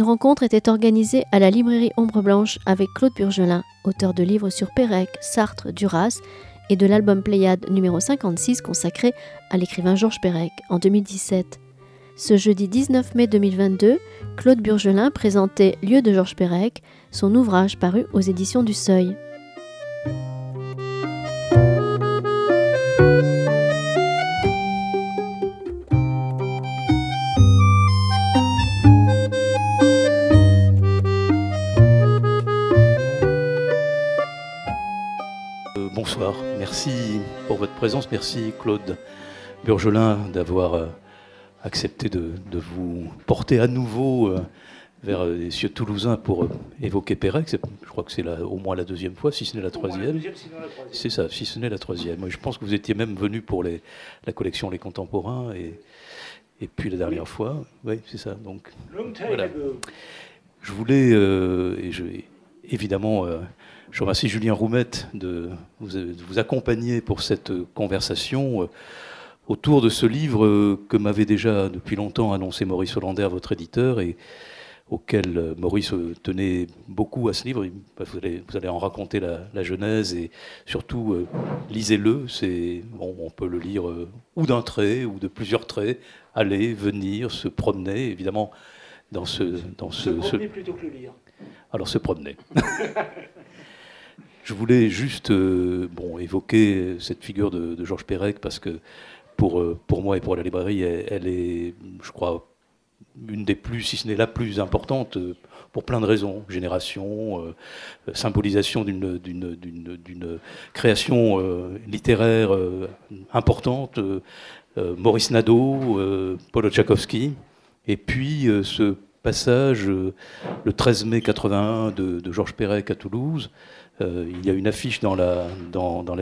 Une rencontre était organisée à la librairie Ombre Blanche avec Claude Burgelin, auteur de livres sur Pérec, Sartre, Duras et de l'album Pléiade numéro 56 consacré à l'écrivain Georges Perec en 2017. Ce jeudi 19 mai 2022, Claude Burgelin présentait Lieu de Georges Perec, son ouvrage paru aux éditions du Seuil. Bonsoir. Merci pour votre présence. Merci Claude Burgelin d'avoir euh, accepté de, vous porter à nouveau euh, vers euh, les cieux toulousains pour évoquer Pérec. Je crois que c'est au moins la deuxième fois, si ce n'est la troisième. C'est ça, si ce n'est la troisième. Je pense que vous étiez même venu pour les, la collection Les Contemporains et, et puis la dernière fois. Oui, c'est ça. Donc, voilà. Je voulais, et je, évidemment, je remercie Julien Roumette de vous, accompagner pour cette conversation euh, autour de ce livre euh, que m'avait déjà depuis longtemps annoncé Maurice Hollander, votre éditeur, et auquel euh, Maurice tenait beaucoup à ce livre. Vous allez, vous allez en raconter la, genèse et surtout lisez-le. C'est bon, on peut le lire ou d'un trait ou de plusieurs traits, aller, venir, se promener, évidemment dans ce dans ce, se promener plutôt que le lire. Alors se promener. Je voulais juste euh, bon, évoquer cette figure de, Georges Perec parce que pour, euh, pour moi et pour la librairie, elle, est, je crois, une des plus, si ce n'est la plus importante, euh, pour plein de raisons. Génération, symbolisation d'une création littéraire importante, Maurice Nadeau, Paul Tchaikovsky, et puis ce passage le 13 mai 81 de, de Georges Perec à Toulouse, euh, il y a une affiche dans la,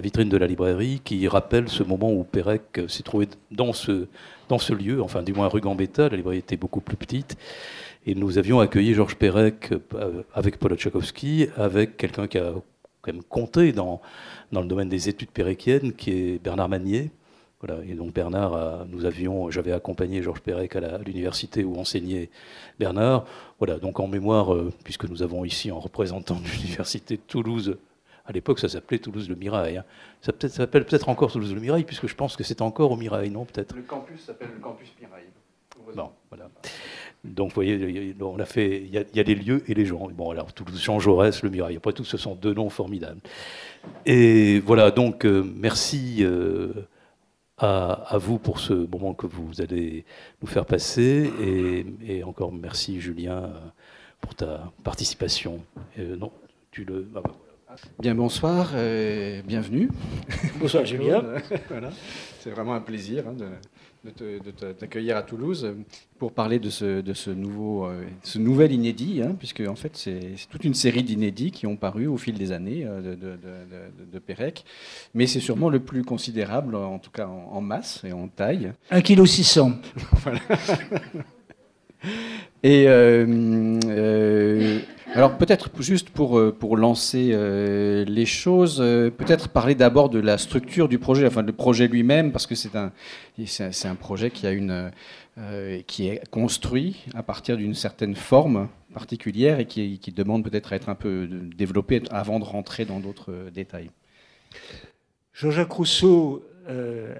vitrine de la librairie qui rappelle ce moment où Pérec s'est trouvé dans ce, lieu, enfin du moins rue Gambetta, la librairie était beaucoup plus petite. Et nous avions accueilli Georges Perec euh, avec Paul Tchaikovsky, avec quelqu'un qui a quand même compté dans, le domaine des études péréquiennes, qui est Bernard Magnier, voilà, et donc Bernard, nous avions, j'avais accompagné Georges Perec à l'université où enseignait Bernard. Voilà, donc en mémoire, euh, puisque nous avons ici en représentant de l'université de Toulouse, à l'époque ça s'appelait Toulouse le Mirail. Hein. Ça s'appelle peut-être encore Toulouse le Mirail, puisque je pense que c'est encore au Mirail, non peut-être? Le campus s'appelle le campus Mirail. Bon, voilà. Donc, vous voyez, on a fait, il y, a les lieux et les gens. Bon, alors Toulouse, Jean Jaurès, le Mirail. Après tout, ce sont deux noms formidables. Et voilà, donc euh, merci. Euh, à, vous pour ce moment que vous allez nous faire passer. Et, encore merci Julien pour ta participation. Euh, non, tu le. Ah, bah, Bien bonsoir, et bienvenue. Bonsoir Julien. voilà. C'est vraiment un plaisir hein, de, de t'accueillir à Toulouse pour parler de ce, de ce, nouveau, euh, ce nouvel inédit, hein, puisque en fait c'est toute une série d'inédits qui ont paru au fil des années euh, de, de, Pérec, mais c'est sûrement le plus considérable, en tout cas en, masse et en taille. 1,6 kg. voilà. Et euh, alors peut-être juste pour, euh, lancer euh, les choses, euh, peut-être parler d'abord de la structure du projet, enfin le projet lui-même, parce que c'est un, projet qui, a une, qui est construit à partir d'une certaine forme particulière et qui demande peut-être à être un peu développé avant de rentrer dans d'autres détails. Jean-Jacques Rousseau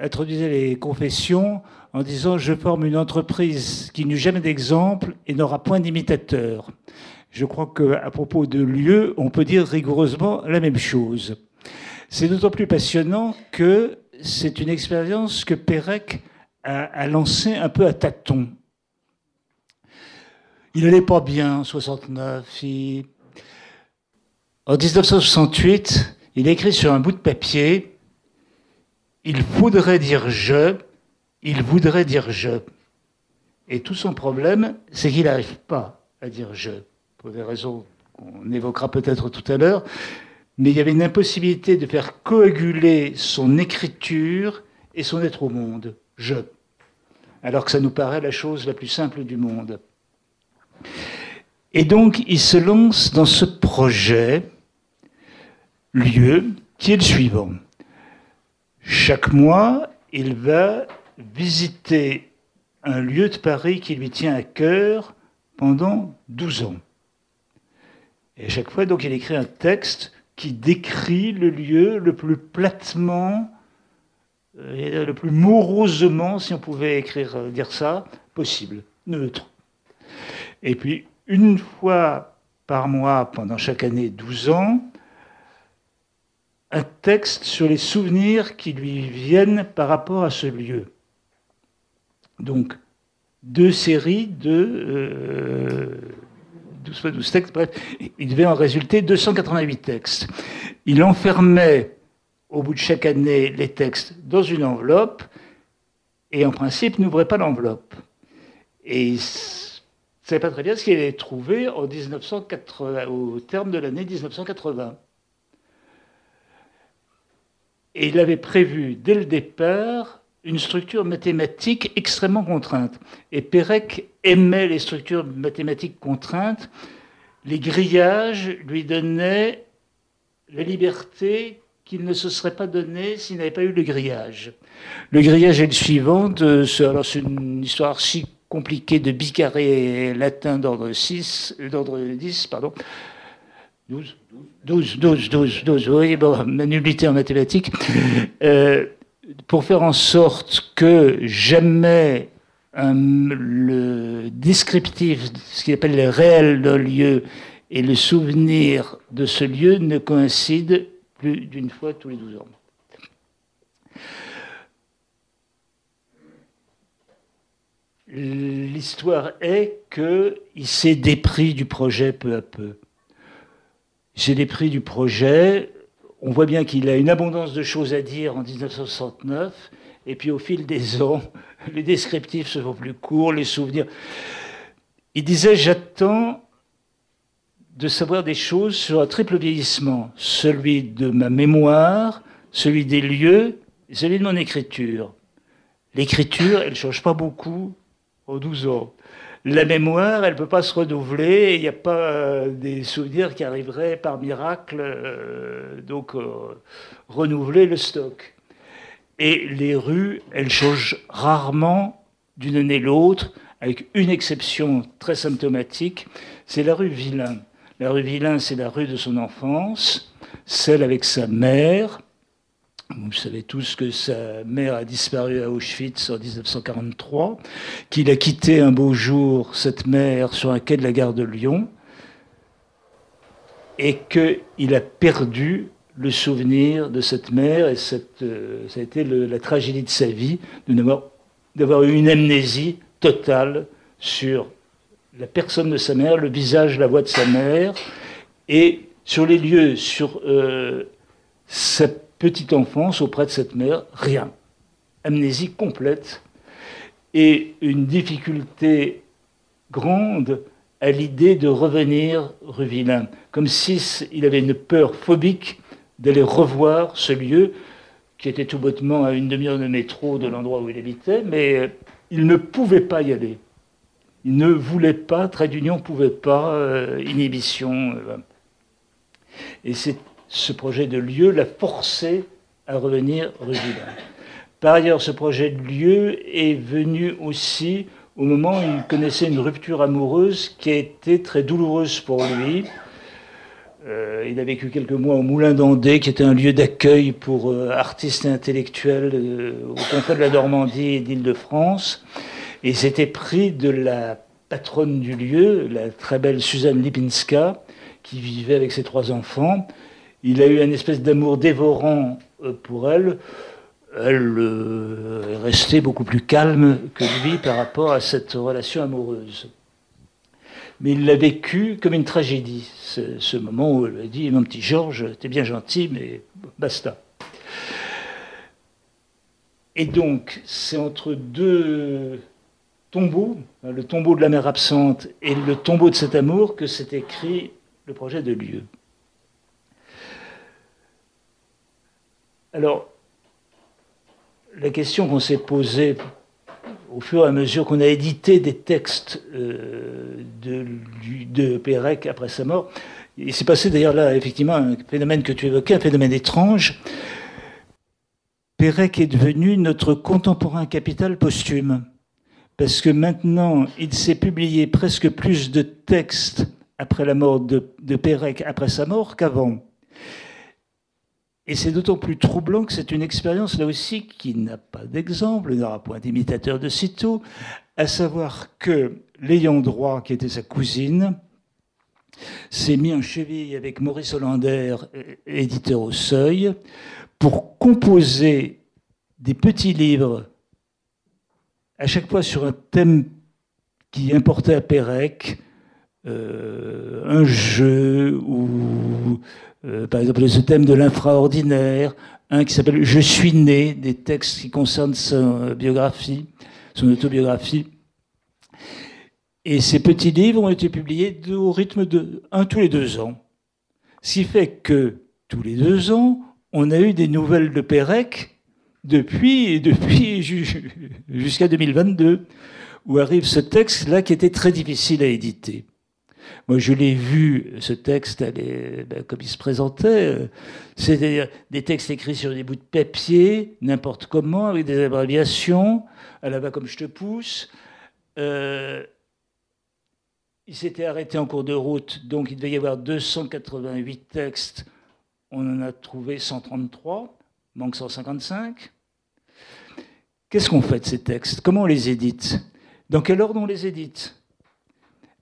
introduisait les confessions en disant Je forme une entreprise qui n'eut jamais d'exemple et n'aura point d'imitateur je crois qu'à propos de lieu, on peut dire rigoureusement la même chose. C'est d'autant plus passionnant que c'est une expérience que Pérec a, lancée un peu à tâtons. Il n'allait pas bien en 69. En 1968, il écrit sur un bout de papier Il voudrait dire je, il voudrait dire je. Et tout son problème, c'est qu'il n'arrive pas à dire je des raisons qu'on évoquera peut-être tout à l'heure, mais il y avait une impossibilité de faire coaguler son écriture et son être au monde, je, alors que ça nous paraît la chose la plus simple du monde. Et donc, il se lance dans ce projet, lieu, qui est le suivant. Chaque mois, il va visiter un lieu de Paris qui lui tient à cœur pendant 12 ans. Et à chaque fois, donc, il écrit un texte qui décrit le lieu le plus platement, euh, le plus morosement, si on pouvait écrire, euh, dire ça, possible, neutre. Et puis, une fois par mois, pendant chaque année, 12 ans, un texte sur les souvenirs qui lui viennent par rapport à ce lieu. Donc, deux séries de 12 fois 12 textes, bref, il devait en résulter 288 textes. Il enfermait au bout de chaque année les textes dans une enveloppe et en principe n'ouvrait pas l'enveloppe. Et il ne savait pas très bien ce qu'il allait trouver en 1980, au terme de l'année 1980. Et il avait prévu dès le départ une structure mathématique extrêmement contrainte. Et Pérec aimait les structures mathématiques contraintes. Les grillages lui donnaient la liberté qu'il ne se serait pas donné s'il n'avait pas eu le grillage. Le grillage est le suivant. alors c'est une histoire si compliquée de bicarré latin d'ordre 6, d'ordre 10, pardon. 12 12, 12, 12, 12, oui, bon, nullité en mathématiques. Euh, pour faire en sorte que jamais le descriptif, ce qu'il appelle le réel d'un lieu et le souvenir de ce lieu ne coïncident plus d'une fois tous les 12 ans. L'histoire est qu'il s'est dépris du projet peu à peu. Il s'est dépris du projet on voit bien qu'il a une abondance de choses à dire en 1969, et puis au fil des ans, les descriptifs se font plus courts, les souvenirs. Il disait J'attends de savoir des choses sur un triple vieillissement, celui de ma mémoire, celui des lieux et celui de mon écriture. L'écriture, elle ne change pas beaucoup aux 12 ans la mémoire, elle ne peut pas se renouveler, il n'y a pas euh, des souvenirs qui arriveraient par miracle, euh, donc euh, renouveler le stock. Et les rues, elles changent rarement d'une année l'autre, avec une exception très symptomatique, c'est la rue Villain. La rue Villain, c'est la rue de son enfance, celle avec sa mère, vous savez tous que sa mère a disparu à Auschwitz en 1943, qu'il a quitté un beau jour cette mère sur un quai de la gare de Lyon et qu'il a perdu le souvenir de cette mère et euh, ça a été la tragédie de sa vie d'avoir eu une amnésie totale sur la personne de sa mère, le visage, la voix de sa mère et sur les lieux, sur euh, sa petite enfance auprès de cette mère, rien. Amnésie complète et une difficulté grande à l'idée de revenir rue Villain, comme s'il avait une peur phobique d'aller revoir ce lieu qui était tout bêtement à une demi-heure de métro de l'endroit où il habitait, mais il ne pouvait pas y aller. Il ne voulait pas, trait d'union ne pouvait pas, euh, inhibition. Euh, et c'est ce projet de lieu l'a forcé à revenir rue Par ailleurs, ce projet de lieu est venu aussi au moment où il connaissait une rupture amoureuse qui a été très douloureuse pour lui. Euh, il a vécu quelques mois au Moulin d'Andé, qui était un lieu d'accueil pour euh, artistes et intellectuels euh, au confin de la Normandie et d'Île-de-France. Et s'était pris de la patronne du lieu, la très belle Suzanne Lipinska, qui vivait avec ses trois enfants, il a eu une espèce d'amour dévorant euh, pour elle. Elle euh, est restée beaucoup plus calme que lui par rapport à cette relation amoureuse. Mais il l'a vécu comme une tragédie, ce, moment où elle a dit Mon petit Georges, t'es bien gentil, mais basta. Et donc, c'est entre deux tombeaux, hein, le tombeau de la mère absente et le tombeau de cet amour, que s'est écrit le projet de lieu. Alors, la question qu'on s'est posée au fur et à mesure qu'on a édité des textes euh, de, Pérec après sa mort, il s'est passé d'ailleurs là effectivement un phénomène que tu évoquais, un phénomène étrange. Pérec est devenu notre contemporain capital posthume. parce que maintenant, il s'est publié presque plus de textes après la mort de, de Pérec, après sa mort, qu'avant. Et c'est d'autant plus troublant que c'est une expérience, là aussi, qui n'a pas d'exemple, n'aura point d'imitateur de sitôt, à savoir que l'ayant droit, qui était sa cousine, s'est mis en cheville avec Maurice Hollander, éditeur au Seuil, pour composer des petits livres, à chaque fois sur un thème qui importait à Pérec, euh, un jeu ou euh, par exemple ce thème de l'infraordinaire, un qui s'appelle Je suis né, des textes qui concernent sa biographie, son autobiographie. Et ces petits livres ont été publiés au rythme de un tous les deux ans. Ce qui fait que tous les deux ans, on a eu des nouvelles de Pérec depuis, depuis jusqu'à 2022, où arrive ce texte-là qui était très difficile à éditer. Moi, je l'ai vu, ce texte, ben, comme il se présentait, euh, c'est-à-dire des textes écrits sur des bouts de papier, n'importe comment, avec des abréviations, à la va comme je te pousse. Euh, il s'était arrêté en cours de route, donc il devait y avoir 288 textes. On en a trouvé 133, manque 155. Qu'est-ce qu'on fait de ces textes? Comment on les édite? Dans quel ordre on les édite?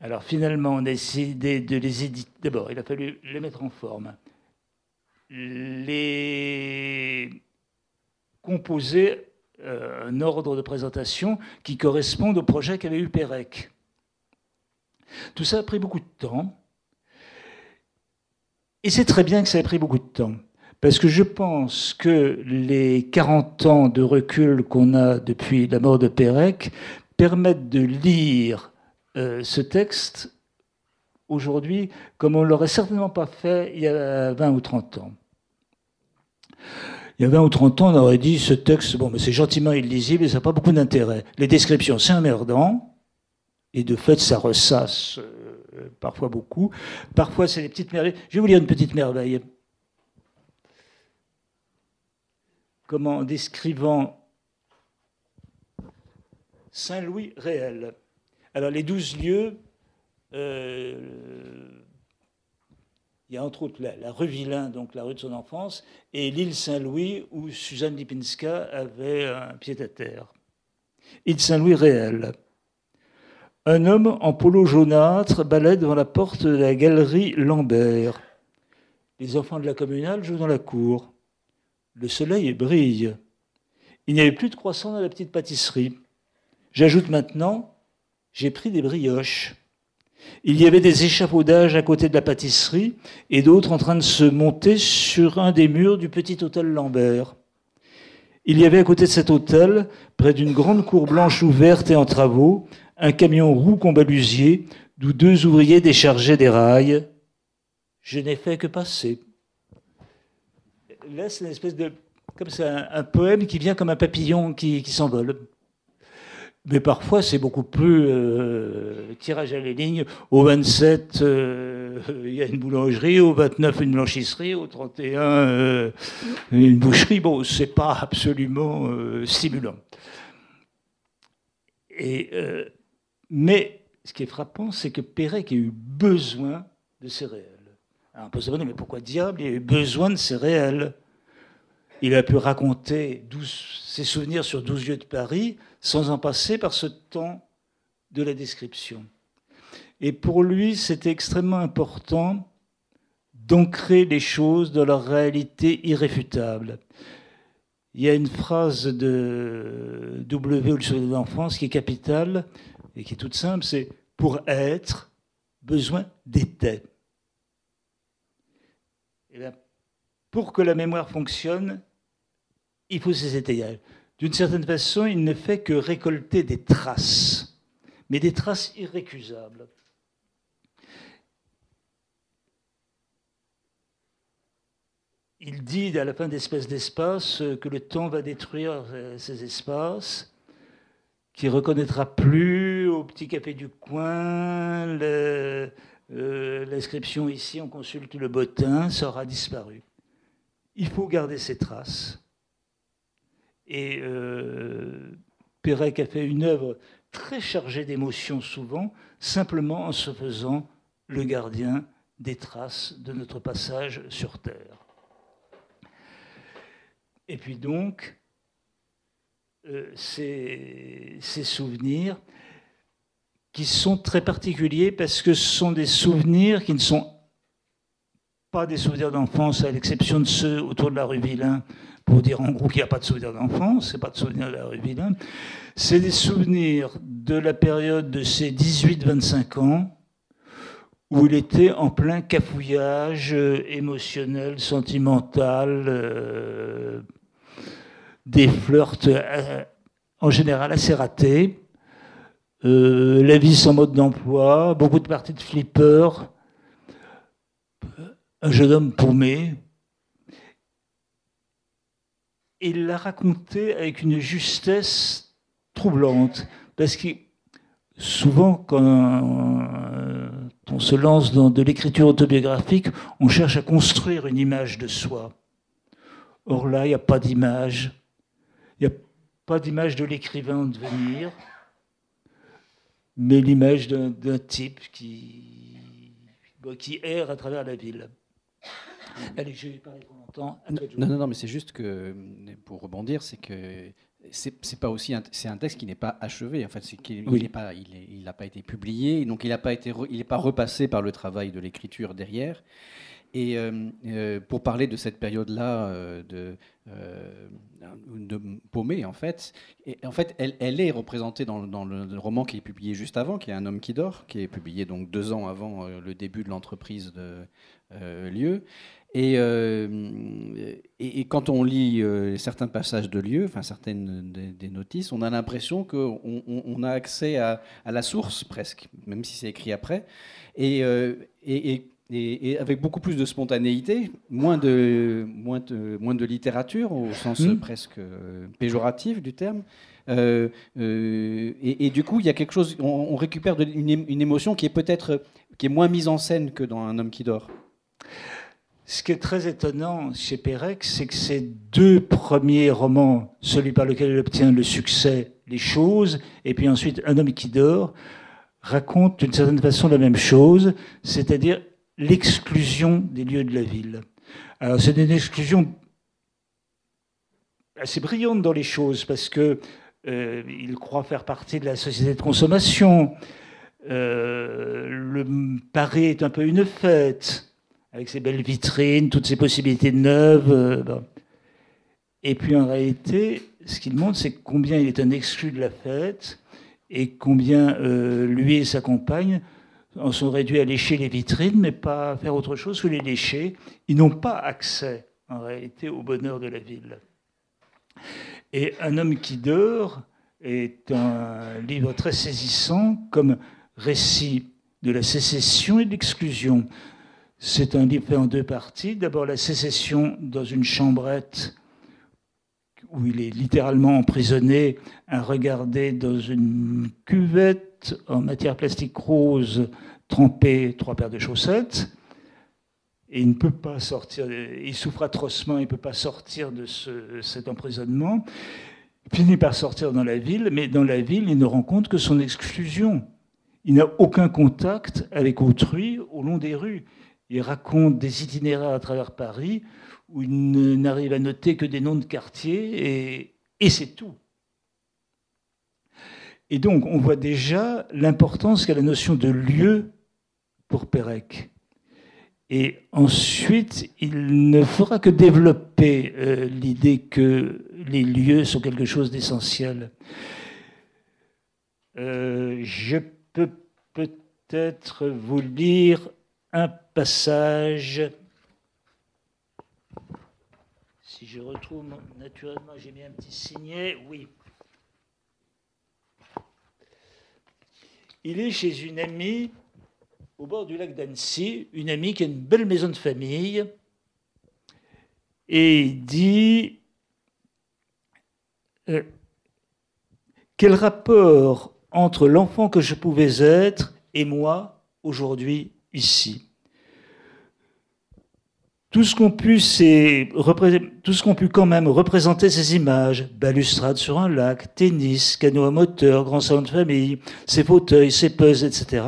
Alors finalement, on a décidé de les éditer. D'abord, il a fallu les mettre en forme, les composer euh, un ordre de présentation qui corresponde au projet qu'avait eu Pérec. Tout ça a pris beaucoup de temps. Et c'est très bien que ça ait pris beaucoup de temps. Parce que je pense que les 40 ans de recul qu'on a depuis la mort de Pérec permettent de lire euh, ce texte aujourd'hui comme on ne l'aurait certainement pas fait il y a 20 ou 30 ans. Il y a 20 ou 30 ans, on aurait dit ce texte, bon, mais c'est gentiment illisible et ça n'a pas beaucoup d'intérêt. Les descriptions, c'est emmerdant, et de fait, ça ressasse euh, parfois beaucoup. Parfois, c'est des petites merveilles. Je vais vous lire une petite merveille. Comment, en décrivant Saint-Louis réel. Alors les douze lieux, euh, il y a entre autres la, rue Villain, donc la rue de son enfance, et l'île Saint-Louis où Suzanne Lipinska avait un pied-à-terre. Île Saint-Louis réel. Un homme en polo jaunâtre balade devant la porte de la galerie Lambert. Les enfants de la communale jouent dans la cour. Le soleil brille. Il n'y avait plus de croissants dans la petite pâtisserie. J'ajoute maintenant j'ai pris des brioches. Il y avait des échafaudages à côté de la pâtisserie et d'autres en train de se monter sur un des murs du petit hôtel Lambert. Il y avait à côté de cet hôtel, près d'une grande cour blanche ouverte et en travaux, un camion roux combalusier d'où deux ouvriers déchargeaient des rails. Je n'ai fait que passer. Là, c'est une espèce de. Comme c'est un, poème qui vient comme un papillon qui s'envole. Mais parfois, c'est beaucoup plus euh, tirage à la ligne. Au 27, euh, il y a une boulangerie. Au 29, une blanchisserie. Au 31, euh, une boucherie. Bon, c'est pas absolument stimulant. Et, mais ce qui est frappant, c'est que Pérec a eu besoin de ces réels. Alors on peut se demander, mais pourquoi diable il a eu besoin de ces réels Il a pu raconter ses souvenirs sur 12 lieux de Paris sans en passer par ce temps de la description. Et pour lui, c'était extrêmement important d'ancrer les choses dans leur réalité irréfutable. Il y a une phrase de W ou le l'enfance qui est capitale et qui est toute simple, c'est pour être, besoin d'être. Eh pour que la mémoire fonctionne, il faut ces étayages. D'une certaine façon, il ne fait que récolter des traces, mais des traces irrécusables. Il dit à la fin d'Espèce d'espace que le temps va détruire euh, ces espaces, qu'il ne reconnaîtra plus au petit café du coin euh, l'inscription ici, on consulte le bottin, ça aura disparu. Il faut garder ces traces. Et euh, Pérec a fait une œuvre très chargé d'émotions souvent, simplement en se faisant le gardien des traces de notre passage sur Terre. Et puis donc, euh, ces, souvenirs qui sont très particuliers parce que ce sont des souvenirs qui ne sont pas des souvenirs d'enfance, à l'exception de ceux autour de la rue Villain, pour dire en gros qu'il n'y a pas de souvenirs d'enfance, c'est pas de souvenirs de la rue Villain. C'est des souvenirs de la période de ses 18-25 ans, où il était en plein cafouillage euh, émotionnel, sentimental, euh, des flirts euh, en général assez ratés, la vie sans mode d'emploi, beaucoup de parties de flipper, un jeune homme paumé. Il l'a raconté avec une justesse troublante, parce que souvent quand on se lance dans de l'écriture autobiographique, on cherche à construire une image de soi. Or là, il n'y a pas d'image. Il n'y a pas d'image de l'écrivain en devenir, mais l'image d'un type qui erre à travers la ville. Allez, je vais parler trop longtemps. Non, non, non, mais c'est juste que, pour rebondir, c'est que c'est pas aussi c'est un texte qui n'est pas achevé en fait c'est qu'il n'est pas il n'a pas été publié donc il n'a pas été il n'est pas repassé par le travail de l'écriture derrière et euh, euh, pour parler de cette période-là euh, de, de paumée, en fait, et, en fait elle, elle est représentée dans, dans, le roman qui est publié juste avant, qui est Un homme qui dort, qui est publié donc deux ans avant le début de l'entreprise de Lieu. Et, et, quand on lit certains passages de Lieu, enfin certaines des, notices, on a l'impression qu'on on, a accès à, à, la source presque, même si c'est écrit après. Et, et et, avec beaucoup plus de spontanéité, moins de, moins de, moins de littérature au sens hmm. presque euh, péjoratif du terme. Euh, euh, et, du coup, il y a quelque chose, on, récupère une, émotion qui est peut-être qui est moins mise en scène que dans Un homme qui dort. Ce qui est très étonnant chez Pérec, c'est que ces deux premiers romans, celui par lequel il obtient le succès, Les choses, et puis ensuite Un homme qui dort, racontent d'une certaine façon la même chose, c'est-à-dire l'exclusion des lieux de la ville. Alors c'est une exclusion assez brillante dans les choses parce que euh, il croit faire partie de la société de consommation. Euh, le Paris est un peu une fête avec ses belles vitrines, toutes ses possibilités neuves. Euh, et puis en réalité, ce qu'il montre, c'est combien il est un exclu de la fête et combien lui et sa compagne en sont réduits à lécher les vitrines, mais pas à faire autre chose que les lécher. Ils n'ont pas accès, en réalité, au bonheur de la ville. Et Un homme qui dort est un livre très saisissant comme récit de la sécession et de l'exclusion. C'est un livre fait en deux parties. D'abord la sécession dans une chambrette où il est littéralement emprisonné à regarder dans une cuvette en matière plastique rose tremper trois paires de chaussettes. Et il ne peut pas sortir, il souffre atrocement, il ne peut pas sortir de cet emprisonnement. Il finit par sortir dans la ville, mais dans la ville, il ne rencontre que son exclusion. Il n'a aucun contact avec autrui au long des rues. Il raconte des itinéraires à travers Paris où il n'arrive à noter que des noms de quartiers et, c'est tout. Et donc, on voit déjà l'importance qu'a la notion de lieu pour Pérec. Et ensuite, il ne fera que développer euh, l'idée que les lieux sont quelque chose d'essentiel. Euh, je peux peut-être vous lire un passage. Si je retrouve naturellement, j'ai mis un petit signet. Oui. Il est chez une amie au bord du lac d'Annecy, une amie qui a une belle maison de famille, et dit euh, quel rapport entre l'enfant que je pouvais être et moi aujourd'hui ici? Tout ce qu'on pu, c'est tout ce qu'on quand même représenter ces images, balustrade sur un lac, tennis, canot à moteur, grand salon de famille, ses fauteuils, ses puzzles, etc.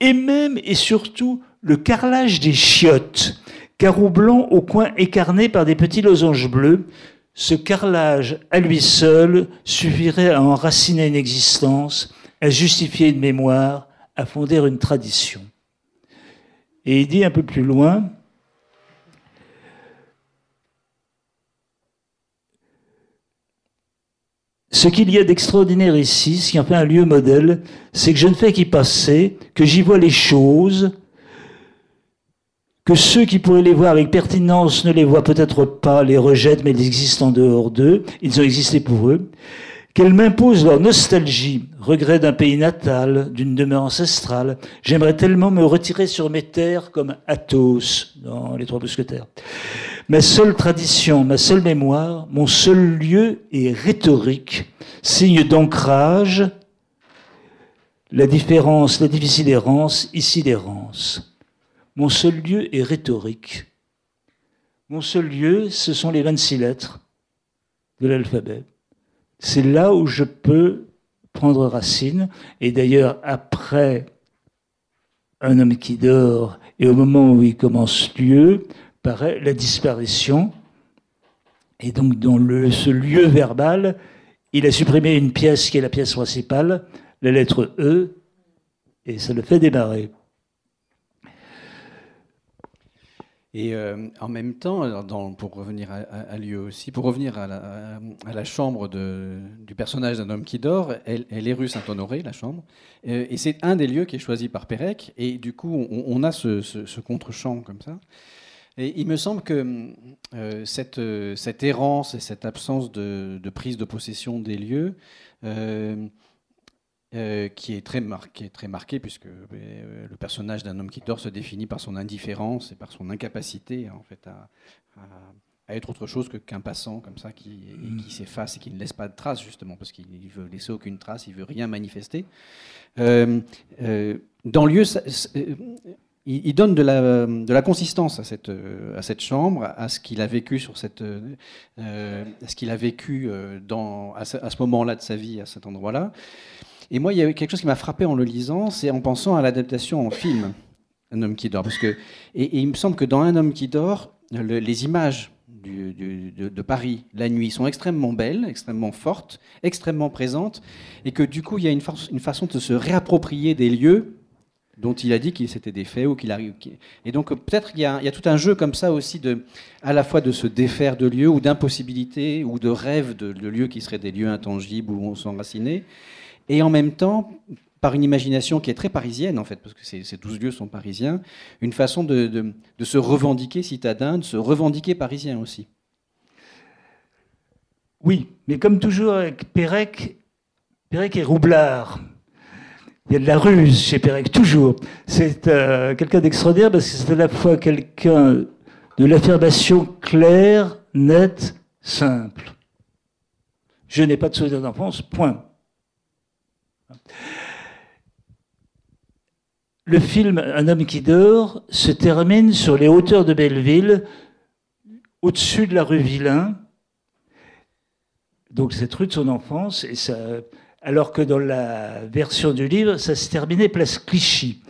Et même et surtout le carrelage des chiottes, carreaux blancs au coin écarnés par des petits losanges bleus. Ce carrelage, à lui seul, suffirait à enraciner une existence, à justifier une mémoire, à fonder une tradition. Et il dit un peu plus loin, Ce qu'il y a d'extraordinaire ici, ce qui en fait un lieu modèle, c'est que je ne fais qu'y passer, que j'y vois les choses, que ceux qui pourraient les voir avec pertinence ne les voient peut-être pas, les rejettent, mais ils existent en dehors d'eux, ils ont existé pour eux, qu'elles m'imposent leur nostalgie, regret d'un pays natal, d'une demeure ancestrale. J'aimerais tellement me retirer sur mes terres comme Athos dans Les Trois Mousquetaires. Ma seule tradition, ma seule mémoire, mon seul lieu est rhétorique, signe d'ancrage, la différence, la difficile errance, ici l'errance. Mon seul lieu est rhétorique. Mon seul lieu, ce sont les 26 lettres de l'alphabet. C'est là où je peux prendre racine. Et d'ailleurs, après un homme qui dort, et au moment où il commence lieu, la disparition. Et donc, dans ce lieu verbal, il a supprimé une pièce qui est la pièce principale, la lettre E, et ça le fait démarrer. Et euh, en même temps, pour revenir à, lieu aussi, pour revenir à la, chambre du personnage d'un homme qui dort, elle, est rue Saint-Honoré, la chambre, euh, et c'est un des lieux qui est choisi par Pérec, et du coup, on, a ce, ce contre-champ comme ça. Et il me semble que euh, cette, euh, cette, errance et cette absence de, prise de possession des lieux, euh, qui est très marquée, très marqué puisque le personnage d'un homme qui dort se définit par son indifférence et par son incapacité en fait à, être autre chose que qu'un passant comme ça qui, mm. qui s'efface et qui ne laisse pas de traces justement parce qu'il veut laisser aucune trace, il veut rien manifester. dans lieu, il, donne de la, consistance à cette, à cette, chambre, à ce qu'il a vécu sur cette, euh, ce qu'il a vécu euh, dans, à ce, moment-là de sa vie, à cet endroit-là. Et moi, il y a quelque chose qui m'a frappé en le lisant, c'est en pensant à l'adaptation en film, Un homme qui dort, parce que et, il me semble que dans Un homme qui dort, les images de, Paris la nuit sont extrêmement belles, extrêmement fortes, extrêmement présentes, et que du coup, il y a une façon de se réapproprier des lieux dont il a dit qu'il s'était défait ou qu'il arrive. Et donc peut-être qu'il y, a tout un jeu comme ça aussi à la fois de se défaire de lieux ou d'impossibilités ou de rêves de, lieux qui seraient des lieux intangibles où on s'enracinait, et en même temps par une imagination qui est très parisienne en fait, parce que ces, ces 12 lieux sont parisiens, une façon de, de, se revendiquer citadin, de se revendiquer parisien aussi. Oui, mais comme toujours avec Pérec, Pérec est roublard. Il y a de la ruse chez Pérec, toujours. C'est euh, quelqu'un d'extraordinaire parce que c'est à la fois quelqu'un de l'affirmation claire, nette, simple. Je n'ai pas de souvenir d'enfance, point. Le film Un homme qui dort se termine sur les hauteurs de Belleville, au-dessus de la rue Villain. Donc cette rue de son enfance, et ça, alors que dans la version du livre, ça se terminait place Clichy.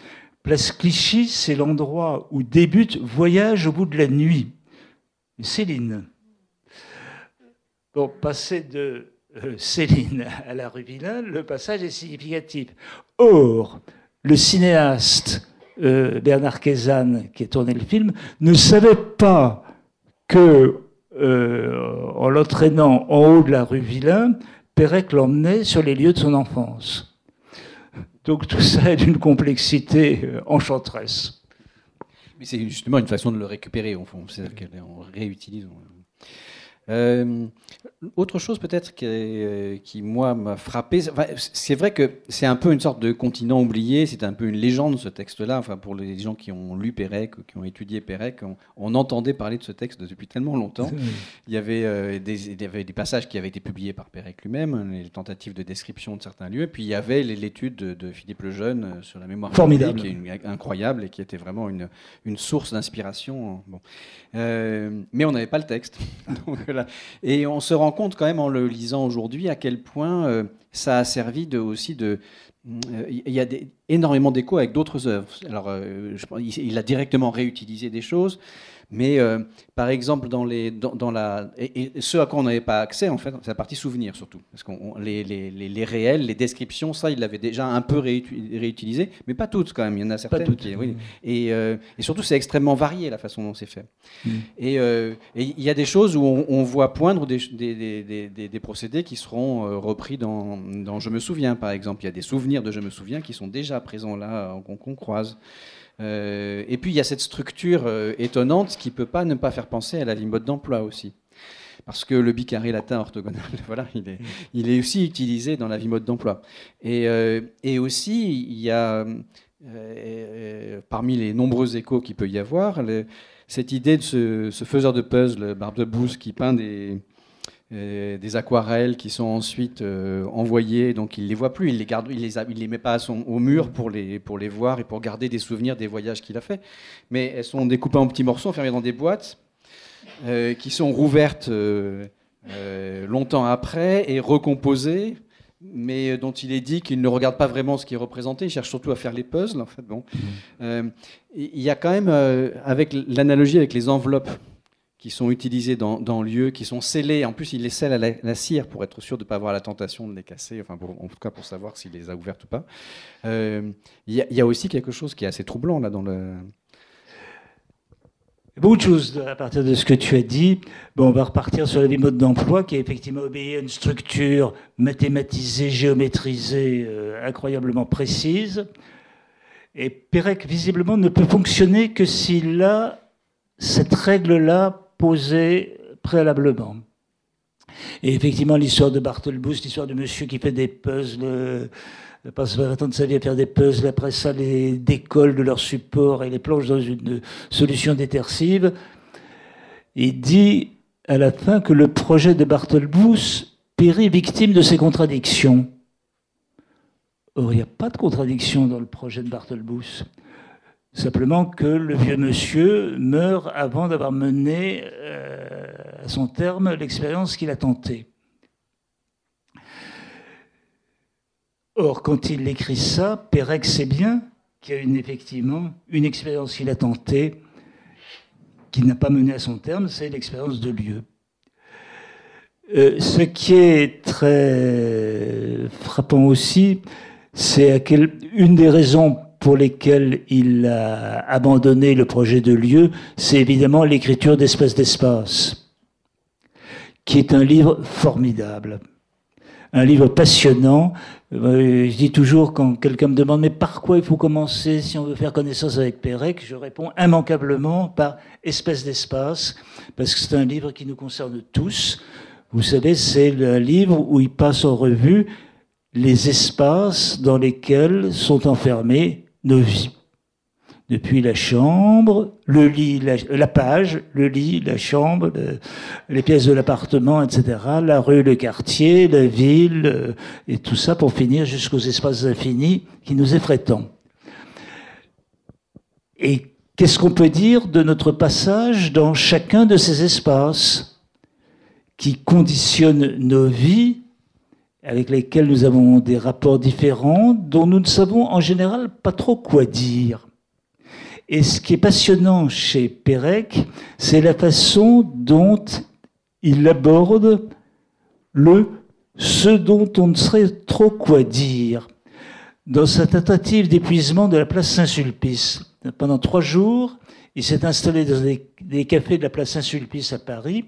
Place Clichy, c'est l'endroit où débute Voyage au bout de la nuit. Céline. Bon, passer de euh, Céline à la rue Villain, le passage est significatif. Or, le cinéaste euh, Bernard Kézanne, qui a tourné le film, ne savait pas que, euh, en l'entraînant en haut de la rue Villain, Pérec l'emmenait sur les lieux de son enfance. Donc tout ça est d'une complexité euh, enchanteresse. Mais c'est justement une façon de le récupérer, au fond. C'est-à-dire réutilise. Euh, autre chose peut-être qui, euh, qui, moi, m'a frappé, c'est vrai que c'est un peu une sorte de continent oublié, c'est un peu une légende ce texte-là, enfin, pour les gens qui ont lu Pérec, qui ont étudié Pérec, on, entendait parler de ce texte depuis tellement longtemps. Il y, avait, euh, des, il y avait des passages qui avaient été publiés par Pérec lui-même, les tentatives de description de certains lieux, puis il y avait l'étude de, Philippe Lejeune sur la mémoire Formidable. qui est incroyable et qui était vraiment une, une source d'inspiration. Bon. mais on n'avait pas le texte. Donc, et on se rend compte quand même en le lisant aujourd'hui à quel point euh, ça a servi de, aussi de... Euh, il y a énormément d'échos avec d'autres œuvres. Alors, euh, il a directement réutilisé des choses, mais euh, par exemple, dans, les, dans, la, et, ce à quoi on n'avait pas accès, en fait, c'est la partie souvenir surtout. Parce que les, les, les, réels, les descriptions, ça, il l'avait déjà un peu réutilisé, mais pas toutes quand même. Il y en a certaines. Qui, oui. et, euh, et, surtout, c'est extrêmement varié la façon dont c'est fait. Mm. Euh, et il y a des choses où on, voit poindre des, des, des, des, procédés qui seront repris dans, dans Je me souviens, par exemple. Il y a des souvenirs de Je me souviens qui sont déjà présents là, qu'on croise. Euh, et puis il y a cette structure euh, étonnante qui ne peut pas ne pas faire penser à la vie mode d'emploi aussi. Parce que le bicarré latin orthogonal, voilà, il est, il est aussi utilisé dans la vie mode d'emploi. Et, euh, et, aussi, il y a, parmi les nombreux échos qu'il peut y avoir, cette idée de ce, ce, faiseur de puzzle, Barbe de Bouze, qui peint des, des aquarelles qui sont ensuite euh, envoyées, donc il les voit plus, il les garde, il les, il les met pas au mur pour les, pour les voir et pour garder des souvenirs des voyages qu'il a fait. Mais elles sont découpées en petits morceaux, enfermées dans des boîtes, euh, qui sont rouvertes euh, longtemps après et recomposées, mais dont il est dit qu'il ne regarde pas vraiment ce qui est représenté, il cherche surtout à faire les puzzles. En fait, bon, mmh. il y a quand même, avec l'analogie avec les enveloppes qui sont utilisés dans, dans lieux, qui sont scellés. En plus, il les scelle à la, cire pour être sûr de ne pas avoir la tentation de les casser, enfin en tout cas pour savoir s'il les a ouvertes ou pas. Euh, il y, a aussi quelque chose qui est assez troublant là dans le. Beaucoup de choses à partir de ce que tu as dit. Bon, on va repartir sur les modes d'emploi qui effectivement obéit à une structure mathématisée, géométrisée, euh, incroyablement précise. Et Pérec, visiblement, ne peut fonctionner que s'il a cette règle-là posé préalablement. Et effectivement, l'histoire de Barthelbus, l'histoire de monsieur qui fait des puzzles, passe le temps de sa vie à faire des puzzles, après ça les décolle de leur support et les plonge dans une solution détersive. Il dit à la fin que le projet de Barthelbus périt victime de ses contradictions. Or, il n'y a pas de contradiction dans le projet de Barthelbus. Simplement que le vieux monsieur meurt avant d'avoir mené euh, à son terme l'expérience qu'il a tentée. Or, quand il écrit ça, Pérec sait bien qu'il y a effectivement une expérience qu'il a tentée, qu'il n'a pas menée à son terme, c'est l'expérience de lieu. Euh, ce qui est très frappant aussi, c'est une des raisons pour lesquels il a abandonné le projet de lieu, c'est évidemment l'écriture d'Espèce d'espace, qui est un livre formidable, un livre passionnant. Euh, je dis toujours quand quelqu'un me demande mais par quoi il faut commencer si on veut faire connaissance avec Pérec, je réponds immanquablement par Espèce d'espace, parce que c'est un livre qui nous concerne tous. Vous savez, c'est le livre où il passe en revue les espaces dans lesquels sont enfermés nos vies. Depuis la chambre, le lit, la, page, le lit, la chambre, les pièces de l'appartement, etc., la rue, le quartier, la ville, euh, et tout ça pour finir jusqu'aux espaces infinis qui nous effraient tant. Et qu'est-ce qu'on peut dire de notre passage dans chacun de ces espaces qui conditionnent nos vies avec lesquels nous avons des rapports différents, dont nous ne savons en général pas trop quoi dire. Et ce qui est passionnant chez Pérec, c'est la façon dont il aborde le ce dont on ne sait trop quoi dire. Dans sa tentative d'épuisement de la place Saint-Sulpice, pendant trois jours, il s'est installé dans des, cafés de la place Saint-Sulpice à Paris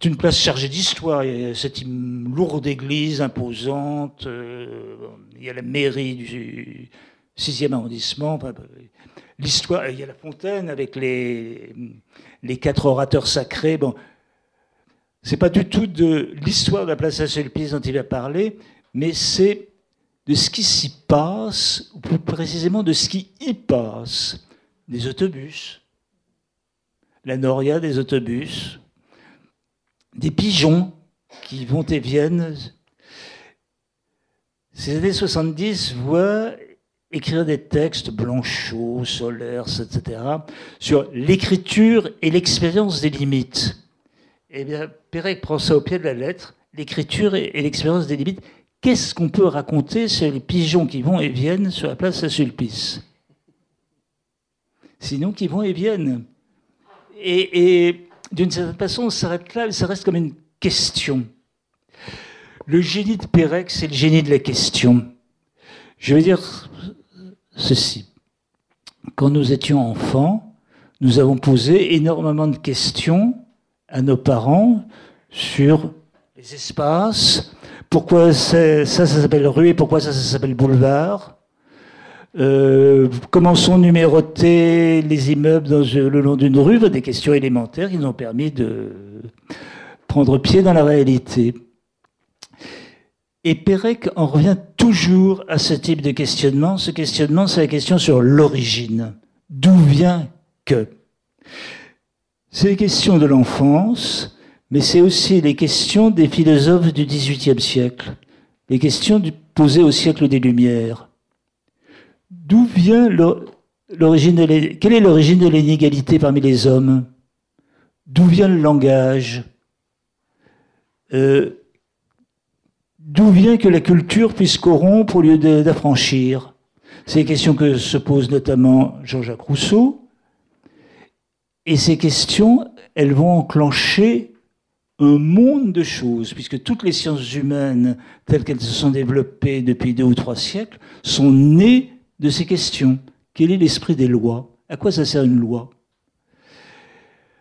c'est une place chargée d'histoire. Il y a cette lourde église imposante. Euh, il y a la mairie du 6e arrondissement. L'histoire, il y a la fontaine avec les, les quatre orateurs sacrés. Bon, c'est pas du tout de l'histoire de la place Saint-Sulpice dont il a parlé, mais c'est de ce qui s'y passe, ou plus précisément de ce qui y passe. Des autobus, la noria des autobus, des pigeons qui vont et viennent. Ces années 70 voient écrire des textes Blanchot, Solers, etc., sur l'écriture et l'expérience des limites. Eh bien, Pérec prend ça au pied de la lettre, l'écriture et, l'expérience des limites. Qu'est-ce qu'on peut raconter sur les pigeons qui vont et viennent sur la place Saint-Sulpice Sinon, qui vont et viennent. Et, d'une certaine façon, on s'arrête là, ça reste comme une question. Le génie de Pérec, c'est le génie de la question. Je veux dire ceci. Quand nous étions enfants, nous avons posé énormément de questions à nos parents sur les espaces, pourquoi ça, ça s'appelle rue et pourquoi ça, ça s'appelle boulevard? Euh, comment sont numérotés les immeubles dans, le long d'une rue? Des questions élémentaires qui nous ont permis de prendre pied dans la réalité. Et Pérec en revient toujours à ce type de questionnement. Ce questionnement, c'est la question sur l'origine. D'où vient que? C'est les questions de l'enfance, mais c'est aussi les questions des philosophes du XVIIIe siècle, les questions posées au siècle des Lumières. D'où vient l'origine de quelle est l'origine de l'inégalité parmi les hommes? D'où vient le langage? Euh, D'où vient que la culture puisse corrompre au lieu d'affranchir? C'est les questions que se pose notamment Jean-Jacques Rousseau, et ces questions, elles vont enclencher un monde de choses, puisque toutes les sciences humaines, telles qu'elles se sont développées depuis deux ou trois siècles, sont nées de ces questions. Quel est l'esprit des lois? À quoi ça sert une loi?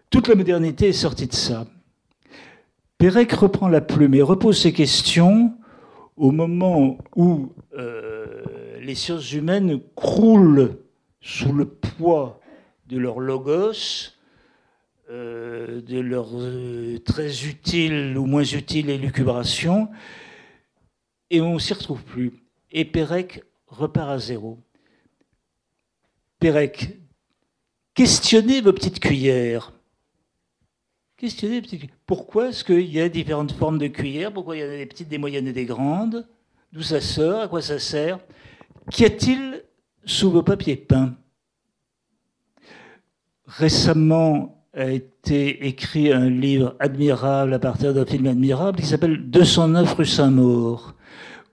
Toute la modernité est sortie de ça. Pérec reprend la plume et repose ces questions au moment où euh, les sciences humaines croulent sous le poids de leur logos, euh, de leurs euh, très utiles ou moins utiles élucubrations, et on s'y retrouve plus. Et Pérec repart à zéro. Pérec, questionnez vos petites cuillères. Questionnez vos petites. Pourquoi est-ce qu'il y a différentes formes de cuillères? Pourquoi il y en a des petites, des moyennes et des grandes? D'où ça sort? À quoi ça sert? Qu'y a-t-il sous vos papiers peints? Récemment, a été écrit un livre admirable à partir d'un film admirable qui s'appelle 209 rue Saint-Maur,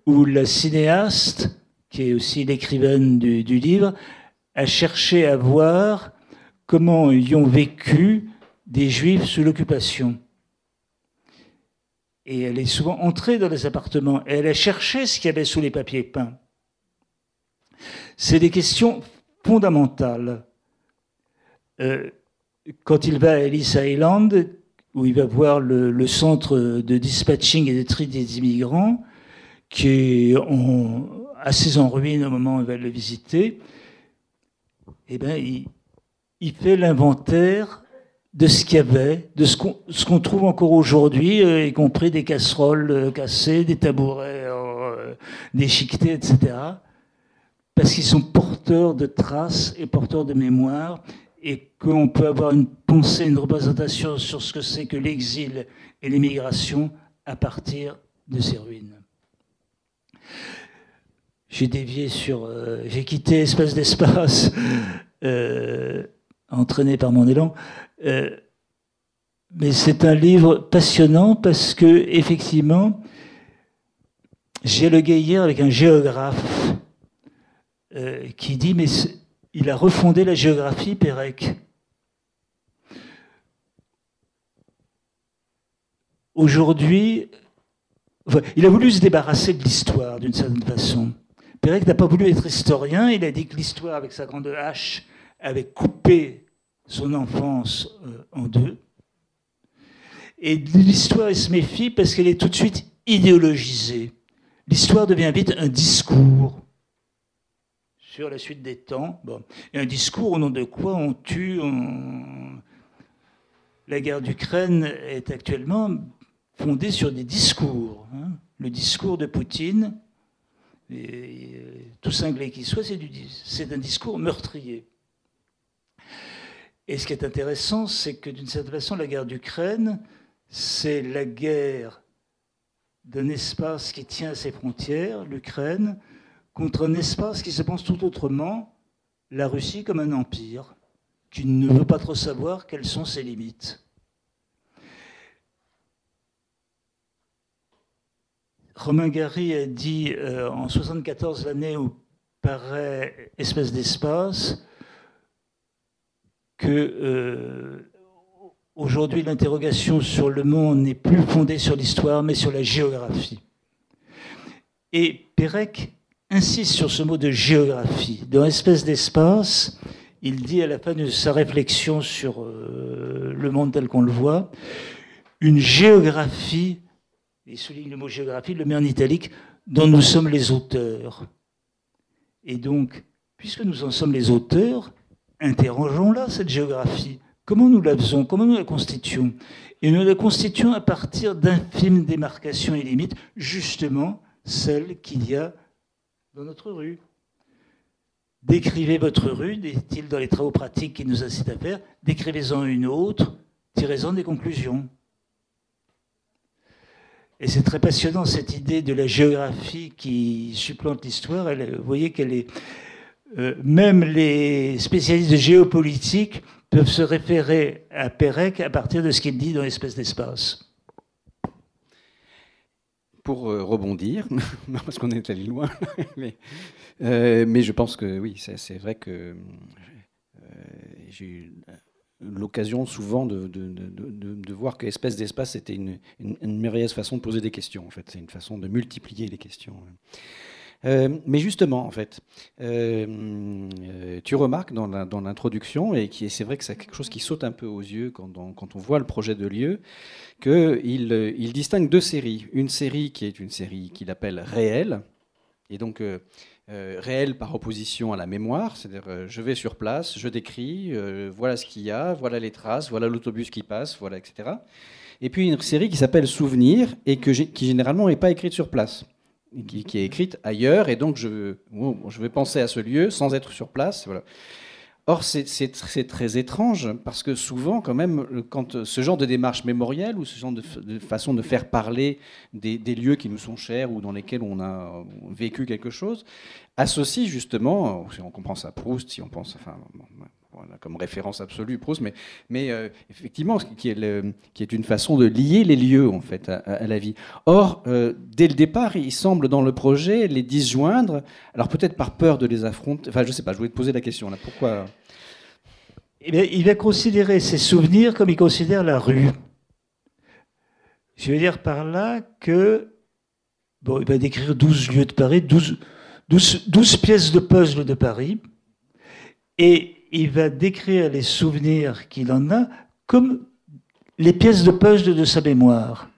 où la cinéaste, qui est aussi l'écrivaine du, livre, a cherché à voir comment y ont vécu des juifs sous l'occupation. Et elle est souvent entrée dans les appartements et elle a cherché ce qu'il y avait sous les papiers peints. C'est des questions fondamentales. Euh, quand il va à Ellis Island, où il va voir le, centre de dispatching et de tri des immigrants, qui est assez en ruine au moment où il va le visiter, eh ben, il, fait l'inventaire de ce qu'il y avait, de ce qu'on trouve encore aujourd'hui, euh, y compris des casseroles euh, cassées, des tabourets euh, déchiquetés, etc. Parce qu'ils sont porteurs de traces et porteurs de mémoire et qu'on peut avoir une pensée, une représentation sur ce que c'est que l'exil et l'émigration à partir de ces ruines. J'ai dévié sur, euh, j'ai quitté espace d'espace, euh, entraîné par mon élan. Euh, mais c'est un livre passionnant parce que effectivement, j'ai le hier avec un géographe qui dit mais il a refondé la géographie, Pérec. Aujourd'hui, il a voulu se débarrasser de l'histoire d'une certaine façon. Pérec n'a pas voulu être historien, il a dit que l'histoire, avec sa grande hache, avait coupé son enfance euh, en deux. Et l'histoire, il se méfie parce qu'elle est tout de suite idéologisée. L'histoire devient vite un discours sur la suite des temps. Et un discours au nom de quoi on tue. La guerre d'Ukraine est actuellement fondé sur des discours. Hein. Le discours de Poutine, tout cinglé qu'il soit, c'est un discours meurtrier. Et ce qui est intéressant, c'est que d'une certaine façon, la guerre d'Ukraine, c'est la guerre d'un espace qui tient à ses frontières, l'Ukraine, contre un espace qui se pense tout autrement, la Russie comme un empire, qui ne veut pas trop savoir quelles sont ses limites. Romain Gary a dit euh, en 74 l'année où paraît Espèce d'espace que euh, aujourd'hui l'interrogation sur le monde n'est plus fondée sur l'histoire mais sur la géographie. Et Pérec insiste sur ce mot de géographie. Dans Espèce d'espace, il dit à la fin de sa réflexion sur euh, le monde tel qu'on le voit, une géographie il souligne le mot géographie, le met en italique, dont nous sommes les auteurs. Et donc, puisque nous en sommes les auteurs, interrogeons-la, cette géographie. Comment nous la faisons? Comment nous la constituons? Et nous la constituons à partir d'infimes démarcations et limites, justement celles qu'il y a dans notre rue. Décrivez votre rue, dit-il dans les travaux pratiques qui nous incitent à faire, décrivez-en une autre, tirez-en des conclusions. Et c'est très passionnant cette idée de la géographie qui supplante l'histoire. Vous voyez qu'elle est. Euh, même les spécialistes de géopolitique peuvent se référer à Pérec à partir de ce qu'il dit dans l'espèce d'espace. Pour euh, rebondir, parce qu'on est allé loin, mais, euh, mais, je pense que oui, c'est vrai que j'ai eu l'occasion souvent de, de, voir que espèce d'espace c'était une, une, merveilleuse façon de poser des questions. En fait, c'est une façon de multiplier les questions. Euh, mais justement, en fait, euh, euh, tu remarques dans l'introduction, et c'est vrai que c'est quelque chose qui saute un peu aux yeux quand on, quand on voit le projet de lieu, qu'il il distingue deux séries. Une série qui est une série qu'il appelle réelle, et donc réel par opposition à la mémoire, c'est-à-dire euh, je vais sur place, je décris, euh, voilà ce qu'il y a, voilà les traces, voilà l'autobus qui passe, voilà, etc. Et puis une série qui s'appelle Souvenir et qui généralement n'est pas écrite sur place, qui, qui, est écrite ailleurs, et donc je, je vais penser à ce lieu sans être sur place. Voilà. Or, c'est très étrange parce que souvent, quand même, quand ce genre de démarche mémorielle ou ce genre de, façon de faire parler des, lieux qui nous sont chers ou dans lesquels on a vécu quelque chose, associe justement, si on comprend ça Proust, si on pense, enfin, comme référence absolue Proust, mais, euh, effectivement, qui est, une façon de lier les lieux en fait à, la vie. Or, euh, dès le départ, il semble dans le projet les disjoindre. Alors peut-être par peur de les affronter. Enfin, je sais pas. Je voulais te poser la question là. Pourquoi? Eh Il va considérer ses souvenirs comme il considère la rue. Je veux dire par là que bon, il va décrire 12 lieux de Paris, 12, 12, 12 pièces de puzzle de Paris, et il va décrire les souvenirs qu'il en a comme les pièces de puzzle de sa mémoire.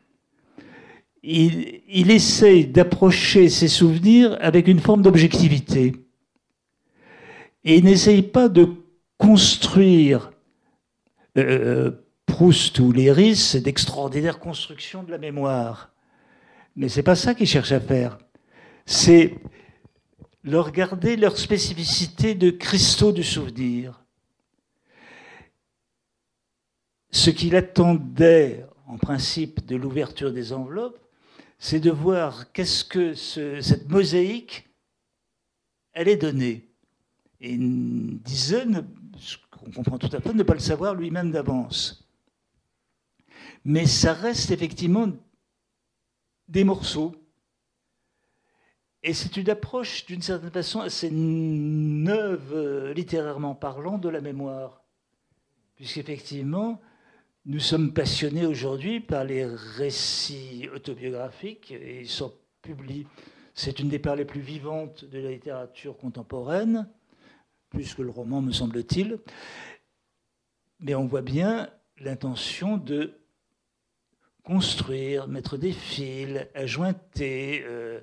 Il, essaye d'approcher ses souvenirs avec une forme d'objectivité. Et il n'essaye pas de construire euh, Proust ou Léris, d'extraordinaire construction de la mémoire. Mais c'est pas ça qu'il cherche à faire. C'est leur garder leur spécificité de cristaux du souvenir. Ce qu'il attendait, en principe, de l'ouverture des enveloppes, c'est de voir qu'est-ce que cette mosaïque allait donner. Et une dizaine, on comprend tout à fait, ne pas le savoir lui-même d'avance. Mais ça reste effectivement des morceaux et c'est une approche, d'une certaine façon, assez neuve, euh, littérairement parlant, de la mémoire. Puisqu'effectivement, nous sommes passionnés aujourd'hui par les récits autobiographiques et ils sont publiés. C'est une des parts les plus vivantes de la littérature contemporaine, plus que le roman, me semble-t-il. Mais on voit bien l'intention de construire, mettre des fils, ajointer. Euh,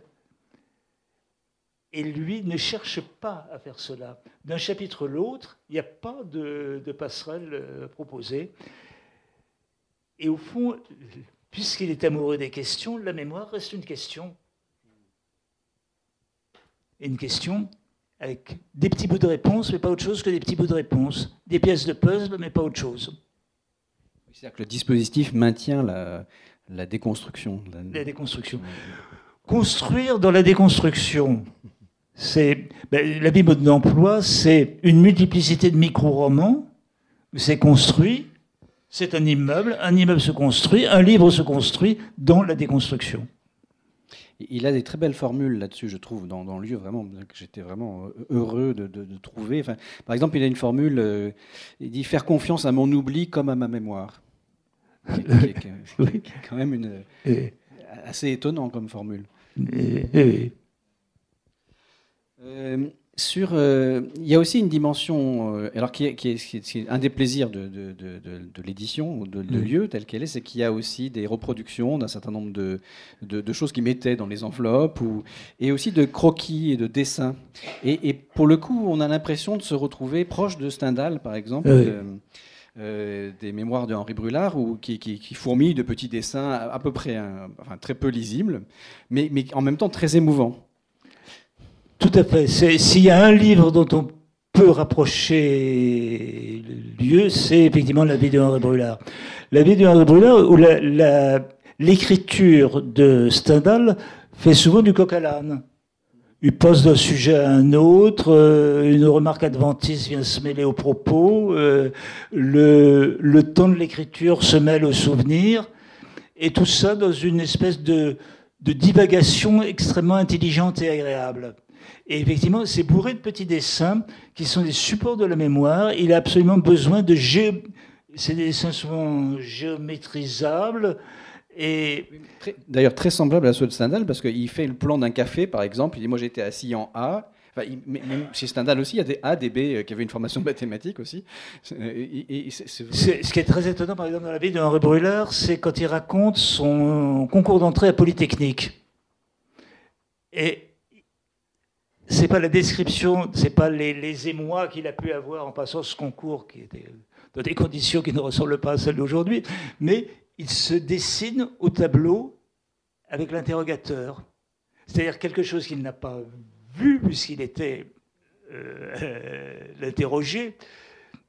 et lui ne cherche pas à faire cela. D'un chapitre à l'autre, il n'y a pas de, passerelle euh, proposée. Et au fond, puisqu'il est amoureux des questions, la mémoire reste une question. Et une question avec des petits bouts de réponse, mais pas autre chose que des petits bouts de réponse. Des pièces de puzzle, mais pas autre chose. C'est-à-dire que le dispositif maintient la, déconstruction. La... déconstruction. Construire dans la déconstruction, c'est ben, la Bible d'emploi, c'est une multiplicité de micro-romans. C'est construit, c'est un immeuble, un immeuble se construit, un livre se construit dans la déconstruction. Il a des très belles formules là-dessus, je trouve, dans, le lieu, vraiment, que j'étais vraiment heureux de, trouver. Enfin, par exemple, il a une formule, euh, il dit faire confiance à mon oubli comme à ma mémoire. Qui, est, quand même une, assez étonnant comme formule. Euh, sur, euh, il y a aussi une dimension, euh, alors qui est, qui, est, un des plaisirs de, de, de, de l'édition, de, de lieu tel qu'elle est, c'est qu'il y a aussi des reproductions d'un certain nombre de, choses qui mettaient dans les enveloppes, ou, et aussi de croquis et de dessins. Et, et pour le coup, on a l'impression de se retrouver proche de Stendhal, par exemple. Euh, des mémoires de Henri Brulard, ou qui, qui, qui, fourmillent de petits dessins à, peu près, enfin, très peu lisibles, mais, mais en même temps très émouvants. Tout à fait. S'il y a un livre dont on peut rapprocher le lieu, c'est effectivement la vie de Henri Brulard. La vie de Henri Brulard, où l'écriture de Stendhal fait souvent du coq à l'âne il passe d'un sujet à un autre, euh, une remarque adventiste vient se mêler au propos, euh, le, le temps de l'écriture se mêle au souvenir, et tout ça dans une espèce de divagation extrêmement intelligente et agréable. Et effectivement, c'est bourré de petits dessins qui sont des supports de la mémoire. Il a absolument besoin de gé... C'est des dessins souvent géométrisables, D'ailleurs, très semblable à ceux de Stendhal, parce qu'il fait le plan d'un café, par exemple. Il dit Moi, j'étais assis en A. Enfin, même chez Stendhal aussi, il y a des A, des B euh, qui avaient une formation mathématique aussi. ce qui est très étonnant, par exemple, dans la vie de Henri Brûleur, c'est quand il raconte son concours d'entrée à Polytechnique. Et c'est pas la description, c'est pas les, émois qu'il a pu avoir en passant ce concours qui était dans des conditions qui ne ressemblent pas à celles d'aujourd'hui, mais il se dessine au tableau avec l'interrogateur. C'est-à-dire quelque chose qu'il n'a pas vu puisqu'il était euh, l'interrogé,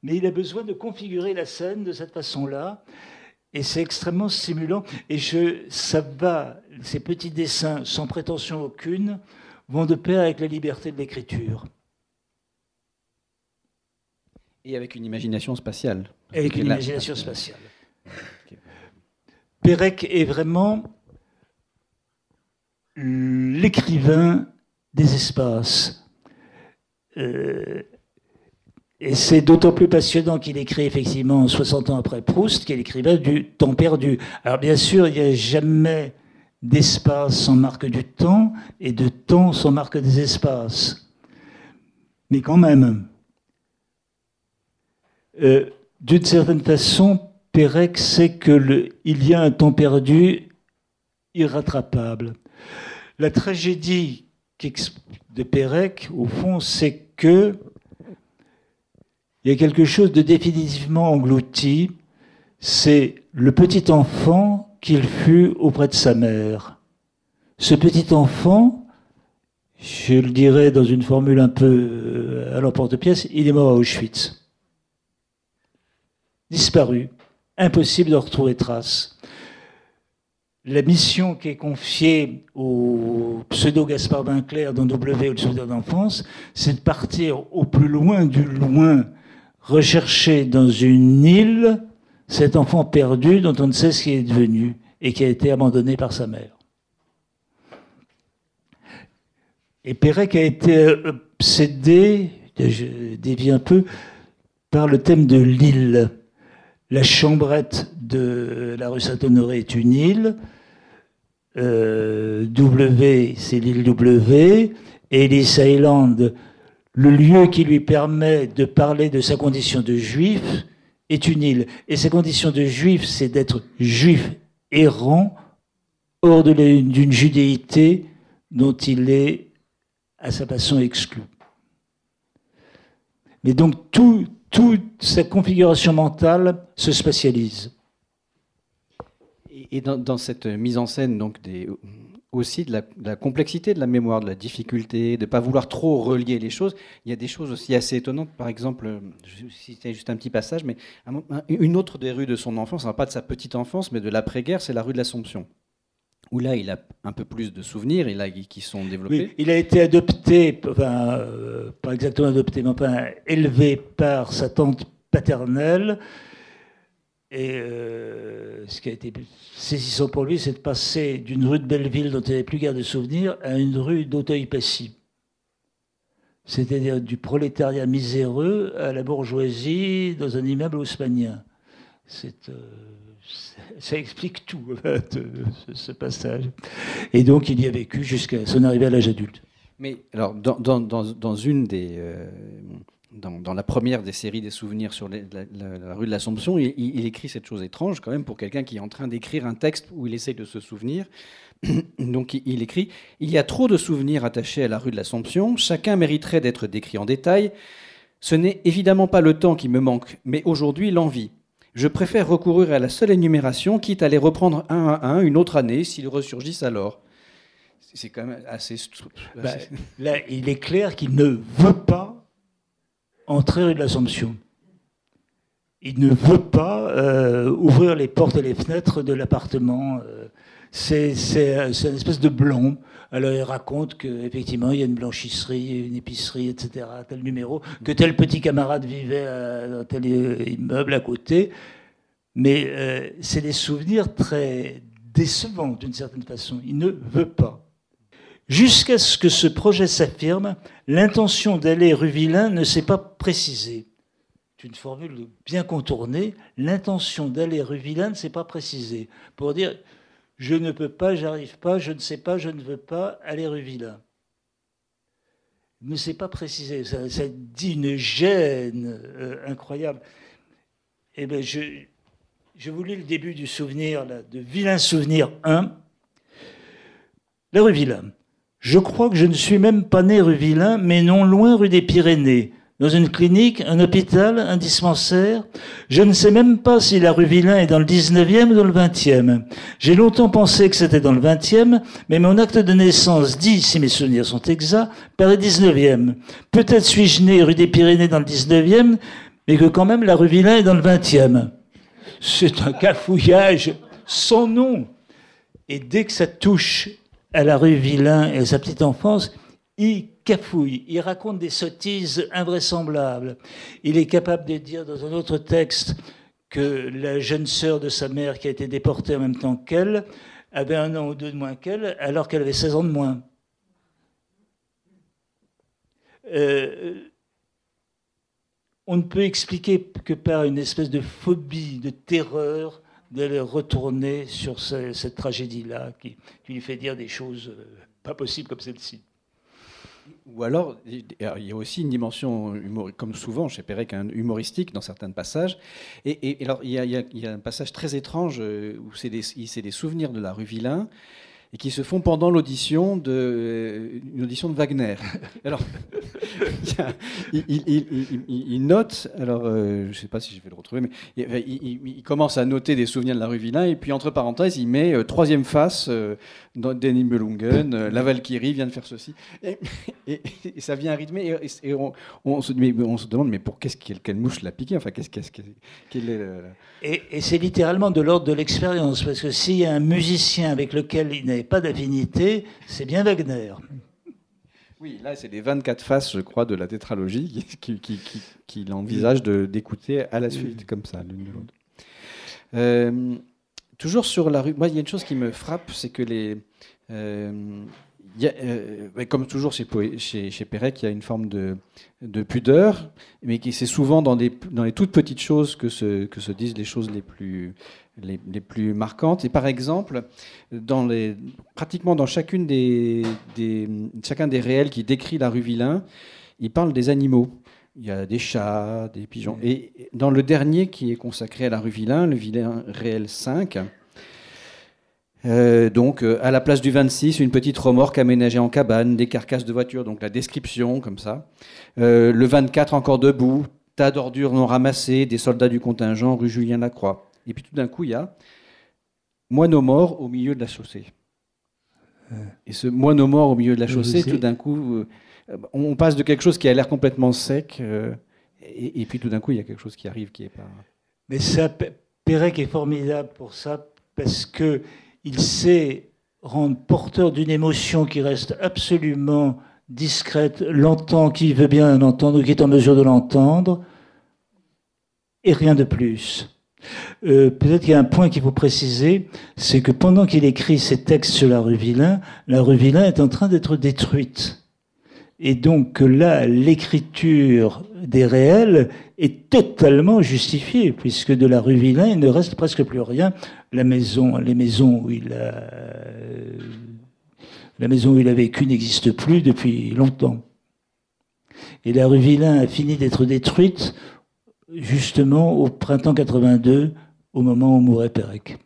mais il a besoin de configurer la scène de cette façon-là. Et c'est extrêmement stimulant. Et je, ça va, ces petits dessins sans prétention aucune vont de pair avec la liberté de l'écriture. Et avec une imagination spatiale. Avec une imagination spatiale. Pérec est vraiment l'écrivain des espaces. Euh, et c'est d'autant plus passionnant qu'il écrit effectivement 60 ans après Proust, qu'il écrivait du temps perdu. Alors bien sûr, il n'y a jamais d'espace sans marque du temps et de temps sans marque des espaces. Mais quand même, euh, d'une certaine façon, Pérec sait qu'il y a un temps perdu irrattrapable. La tragédie de Pérec, au fond, c'est que il y a quelque chose de définitivement englouti, c'est le petit enfant qu'il fut auprès de sa mère. Ce petit enfant, je le dirais dans une formule un peu euh, à l'emporte-pièce, il est mort à Auschwitz. Disparu impossible de retrouver trace. La mission qui est confiée au pseudo Gaspard Vinclair dans W le souvenir d'enfance, c'est de partir au plus loin du loin, rechercher dans une île cet enfant perdu dont on ne sait ce qu'il est devenu et qui a été abandonné par sa mère. Et Pérec a été obsédé, je dévie un peu, par le thème de l'île. La chambrette de la rue Saint-Honoré est une île. Euh, w, c'est l'île W. Ellis Island, le lieu qui lui permet de parler de sa condition de juif, est une île. Et sa condition de juif, c'est d'être juif errant hors d'une judéité dont il est à sa façon exclu. Mais donc tout, toute sa configuration mentale se spatialise. et, dans, cette mise en scène, donc des, aussi de la, complexité de la mémoire, de la difficulté, de ne pas vouloir trop relier les choses. Il y a des choses aussi assez étonnantes. Par exemple, je citais juste un petit passage, mais une autre des rues de son enfance, pas de sa petite enfance, mais de l'après-guerre, c'est la rue de l'Assomption. Où là, il a un peu plus de souvenirs, qui sont développés. il a été adopté, enfin, euh, pas exactement adopté, mais enfin élevé par sa tante paternelle. Et euh, ce qui a été saisissant pour lui, c'est de passer d'une rue de Belleville dont il n'avait plus guère de souvenirs à une rue d'Auteuil-Passy. C'est-à-dire du prolétariat miséreux à la bourgeoisie dans un immeuble haussmanien. Euh, ça explique tout, ce, passage. Et donc, il y a vécu jusqu'à son arrivée à l'âge adulte. Mais alors, dans, dans, dans, une des, euh, dans, la première des séries des souvenirs sur la, rue de l'Assomption, il, écrit cette chose étrange quand même pour quelqu'un qui est en train d'écrire un texte où il essaye de se souvenir. Donc il, écrit Il y a trop de souvenirs attachés à la rue de l'Assomption, chacun mériterait d'être décrit en détail. Ce n'est évidemment pas le temps qui me manque, mais aujourd'hui l'envie. Je préfère recourir à la seule énumération, quitte à les reprendre un à un une autre année s'ils ressurgissent alors. C'est quand même assez. Bah, là, il est clair qu'il ne veut pas entrer rue de l'Assomption. Il ne veut pas euh, ouvrir les portes et les fenêtres de l'appartement. Euh, c'est une espèce de blanc. Alors il raconte qu'effectivement il y a une blanchisserie, une épicerie, etc., tel numéro, que tel petit camarade vivait dans tel immeuble à côté. Mais euh, c'est des souvenirs très décevants d'une certaine façon. Il ne veut pas. Jusqu'à ce que ce projet s'affirme, l'intention d'aller rue Villain ne s'est pas précisée. C'est une formule bien contournée. L'intention d'aller rue Villain ne s'est pas précisée. Pour dire, je ne peux pas, j'arrive pas, je ne sais pas, je ne veux pas aller rue Villain. Ne s'est pas précisé. Ça, dit une gêne euh, incroyable. Eh bien, je, je vous lis le début du souvenir, de Vilain Souvenir 1. La rue Villain. Je crois que je ne suis même pas né rue Villain, mais non loin rue des Pyrénées. Dans une clinique, un hôpital, un dispensaire. Je ne sais même pas si la rue Villain est dans le 19e ou dans le 20e. J'ai longtemps pensé que c'était dans le 20e, mais mon acte de naissance dit, si mes souvenirs sont exacts, paraît 19e. Peut-être suis-je né rue des Pyrénées dans le 19e, mais que quand même la rue Villain est dans le 20e. C'est un cafouillage sans nom. Et dès que ça touche à la rue Villain et à sa petite enfance, il cafouille, il raconte des sottises invraisemblables. Il est capable de dire dans un autre texte que la jeune sœur de sa mère, qui a été déportée en même temps qu'elle, avait un an ou deux de moins qu'elle, alors qu'elle avait 16 ans de moins. Euh, on ne peut expliquer que par une espèce de phobie, de terreur de retourner sur cette tragédie-là qui, lui fait dire des choses euh, pas possibles comme celle-ci. Ou alors, il y a aussi une dimension, comme souvent chez Pérec, humoristique dans certains passages. Et, alors, il y, a, il y, a, un passage très étrange euh, où c'est des, des, souvenirs de la rue Villain et qui se font pendant l'audition de, une audition de Wagner. Alors, il, note, alors euh, je ne sais pas si je vais le retrouver, mais il, commence à noter des souvenirs de la rue Villain, et puis entre parenthèses, il met euh, troisième face, euh, dans Danny Belungen, la Valkyrie vient de faire ceci, et, ça vient rythmer, et, on, se, on, se, demande, mais pour qu'est-ce quelle, mouche l'a piqué Enfin, qu'est-ce qu'est-ce quel est Et, c'est littéralement de l'ordre de l'expérience, parce que s'il y a un musicien avec lequel il n'avait pas d'affinité, c'est bien Wagner. Oui, là, c'est les 24 faces, je crois, de la tétralogie qu'il qui, qui, envisage d'écouter à la suite, comme ça, l'une de l'autre. Euh, toujours sur la rue, moi, il y a une chose qui me frappe, c'est que les. Euh, euh, comme toujours chez, chez, chez Pérec, il y a une forme de, de pudeur, mais c'est souvent dans, des, dans les toutes petites choses que se, que se disent les choses les plus, les, plus marquantes. Et par exemple, dans pratiquement dans chacune des, chacun des réels qui décrit la rue Villain, il parle des animaux. Il y a des chats, des pigeons. Et dans le dernier qui est consacré à la rue Villain, le Villain réel 5, euh, donc, euh, à la place du 26, une petite remorque aménagée en cabane, des carcasses de voitures, donc la description, comme ça. Euh, le 24, encore debout, tas d'ordures non ramassées, des soldats du contingent, rue Julien Lacroix. Et puis tout d'un coup, il y a moineau mort au milieu de la chaussée. Et ce moineau mort au milieu de la chaussée, tout d'un coup, euh, on passe de quelque chose qui a l'air complètement sec, euh, et, puis tout d'un coup, il y a quelque chose qui arrive qui est pas. Mais ça, Pérec est formidable pour ça, parce que il sait rendre porteur d'une émotion qui reste absolument discrète, l'entend qui veut bien l'entendre, qui est en mesure de l'entendre, et rien de plus. Euh, peut-être qu'il y a un point qu'il faut préciser, c'est que pendant qu'il écrit ses textes sur la rue Villain, la rue Villain est en train d'être détruite. Et donc là, l'écriture des réels est totalement justifiée, puisque de la rue Villain, il ne reste presque plus rien. La maison, où il a, la maison où il a vécu n'existe plus depuis longtemps. Et la rue Villain a fini d'être détruite justement au printemps 82, au moment où mourait Pérec.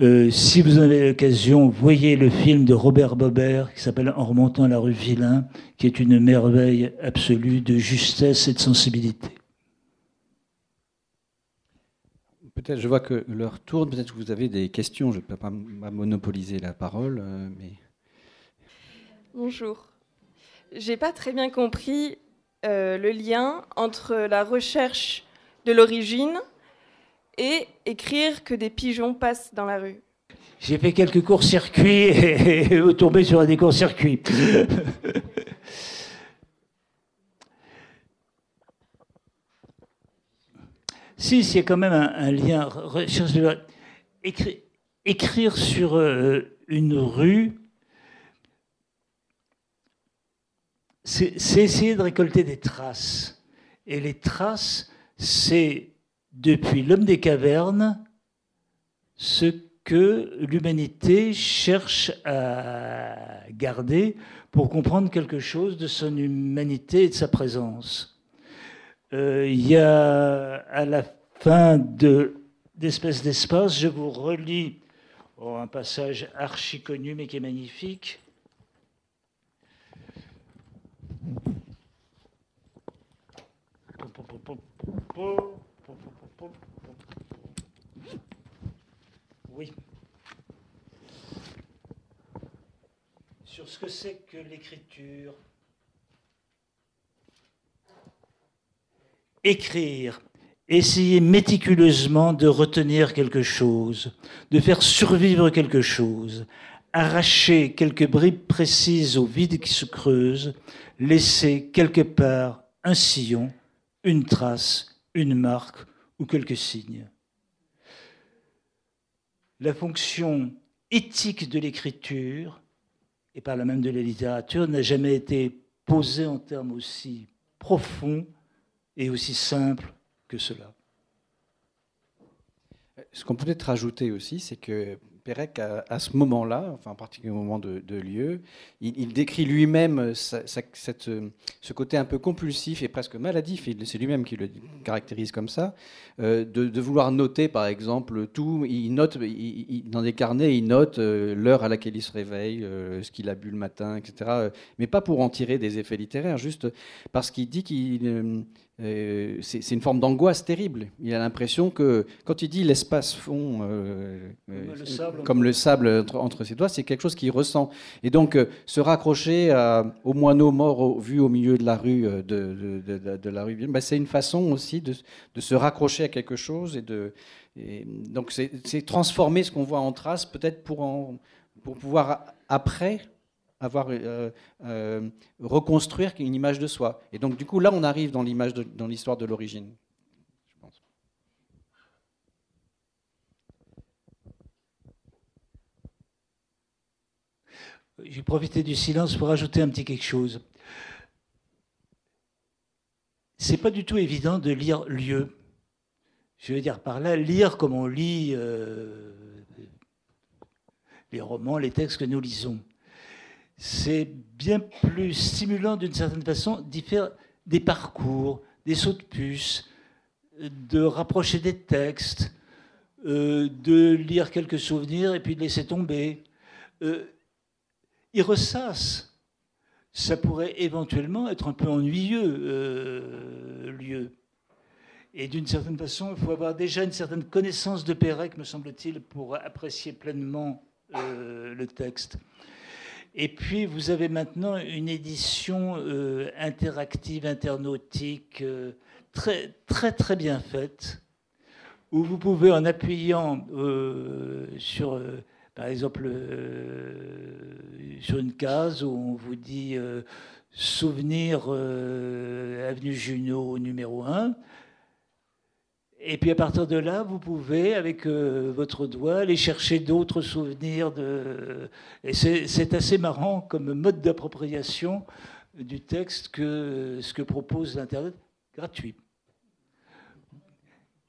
Euh, si vous avez l'occasion, voyez le film de Robert Bobert qui s'appelle En remontant la rue Villain, qui est une merveille absolue de justesse et de sensibilité. Peut-être, je vois que l'heure tourne, peut-être que vous avez des questions, je ne peux pas monopoliser la parole, euh, mais... Bonjour. J'ai pas très bien compris euh, le lien entre la recherche de l'origine et écrire que des pigeons passent dans la rue. J'ai fait quelques courts-circuits et, et tombé sur des courts-circuits. si, a quand même un, lien. Écrire sur euh, une rue, c'est essayer de récolter des traces. Et les traces, c'est depuis l'homme des cavernes ce que l'humanité cherche à garder pour comprendre quelque chose de son humanité et de sa présence. Euh, il y a à la fin de d'espèce d'espace, je vous relis oh, un passage archi connu mais qui est magnifique. Oui. Sur ce que c'est que l'écriture. Écrire, essayer méticuleusement de retenir quelque chose, de faire survivre quelque chose, arracher quelques bribes précises au vide qui se creuse, laisser quelque part un sillon, une trace, une marque ou quelques signes. La fonction éthique de l'écriture, et par la même de la littérature, n'a jamais été posée en termes aussi profonds et aussi simples que cela. Ce qu'on peut être rajouter aussi, c'est que Pérec, à, ce moment-là, enfin en particulier au moment de, lieu, il, décrit lui-même ce côté un peu compulsif et presque maladif, c'est lui-même qui le caractérise comme ça, euh, de, vouloir noter par exemple tout, il note dans des carnets, il note euh, l'heure à laquelle il se réveille, euh, ce qu'il a bu le matin, etc. Mais pas pour en tirer des effets littéraires, juste parce qu'il dit qu'il c'est une forme d'angoisse terrible. Il a l'impression que quand il dit l'espace fond euh, comme, le sable, entre, ses doigts, c'est quelque chose qu'il ressent. Et donc euh, se raccrocher au moineau mort vu au milieu de la rue, de, la rue, bah, c'est une façon aussi de, se raccrocher à quelque chose et de donc c'est transformer ce qu'on voit en trace peut-être pour pour pouvoir après avoir euh, euh, reconstruire une image de soi. Et donc du coup là on arrive dans l'image dans l'histoire de l'origine. Je pense. J'ai profité du silence pour ajouter un petit quelque chose. C'est pas du tout évident de lire lieu. Je veux dire par là, lire comme on lit euh, les romans, les textes que nous lisons c'est bien plus stimulant d'une certaine façon d'y faire des parcours, des sauts de puce, de rapprocher des textes, euh, de lire quelques souvenirs et puis de laisser tomber. Euh, il ressasse. Ça pourrait éventuellement être un peu ennuyeux, euh, lieu. Et d'une certaine façon, il faut avoir déjà une certaine connaissance de Pérec, me semble-t-il, pour apprécier pleinement euh, le texte. Et puis, vous avez maintenant une édition euh, interactive, internautique, euh, très, très, très bien faite, où vous pouvez, en appuyant sur, par exemple, sur une case où on vous dit souvenir avenue Junot numéro 1, et puis à partir de là, vous pouvez, avec euh, votre doigt, aller chercher d'autres souvenirs. De... Et c'est assez marrant comme mode d'appropriation du texte que ce que propose l'Internet, gratuit.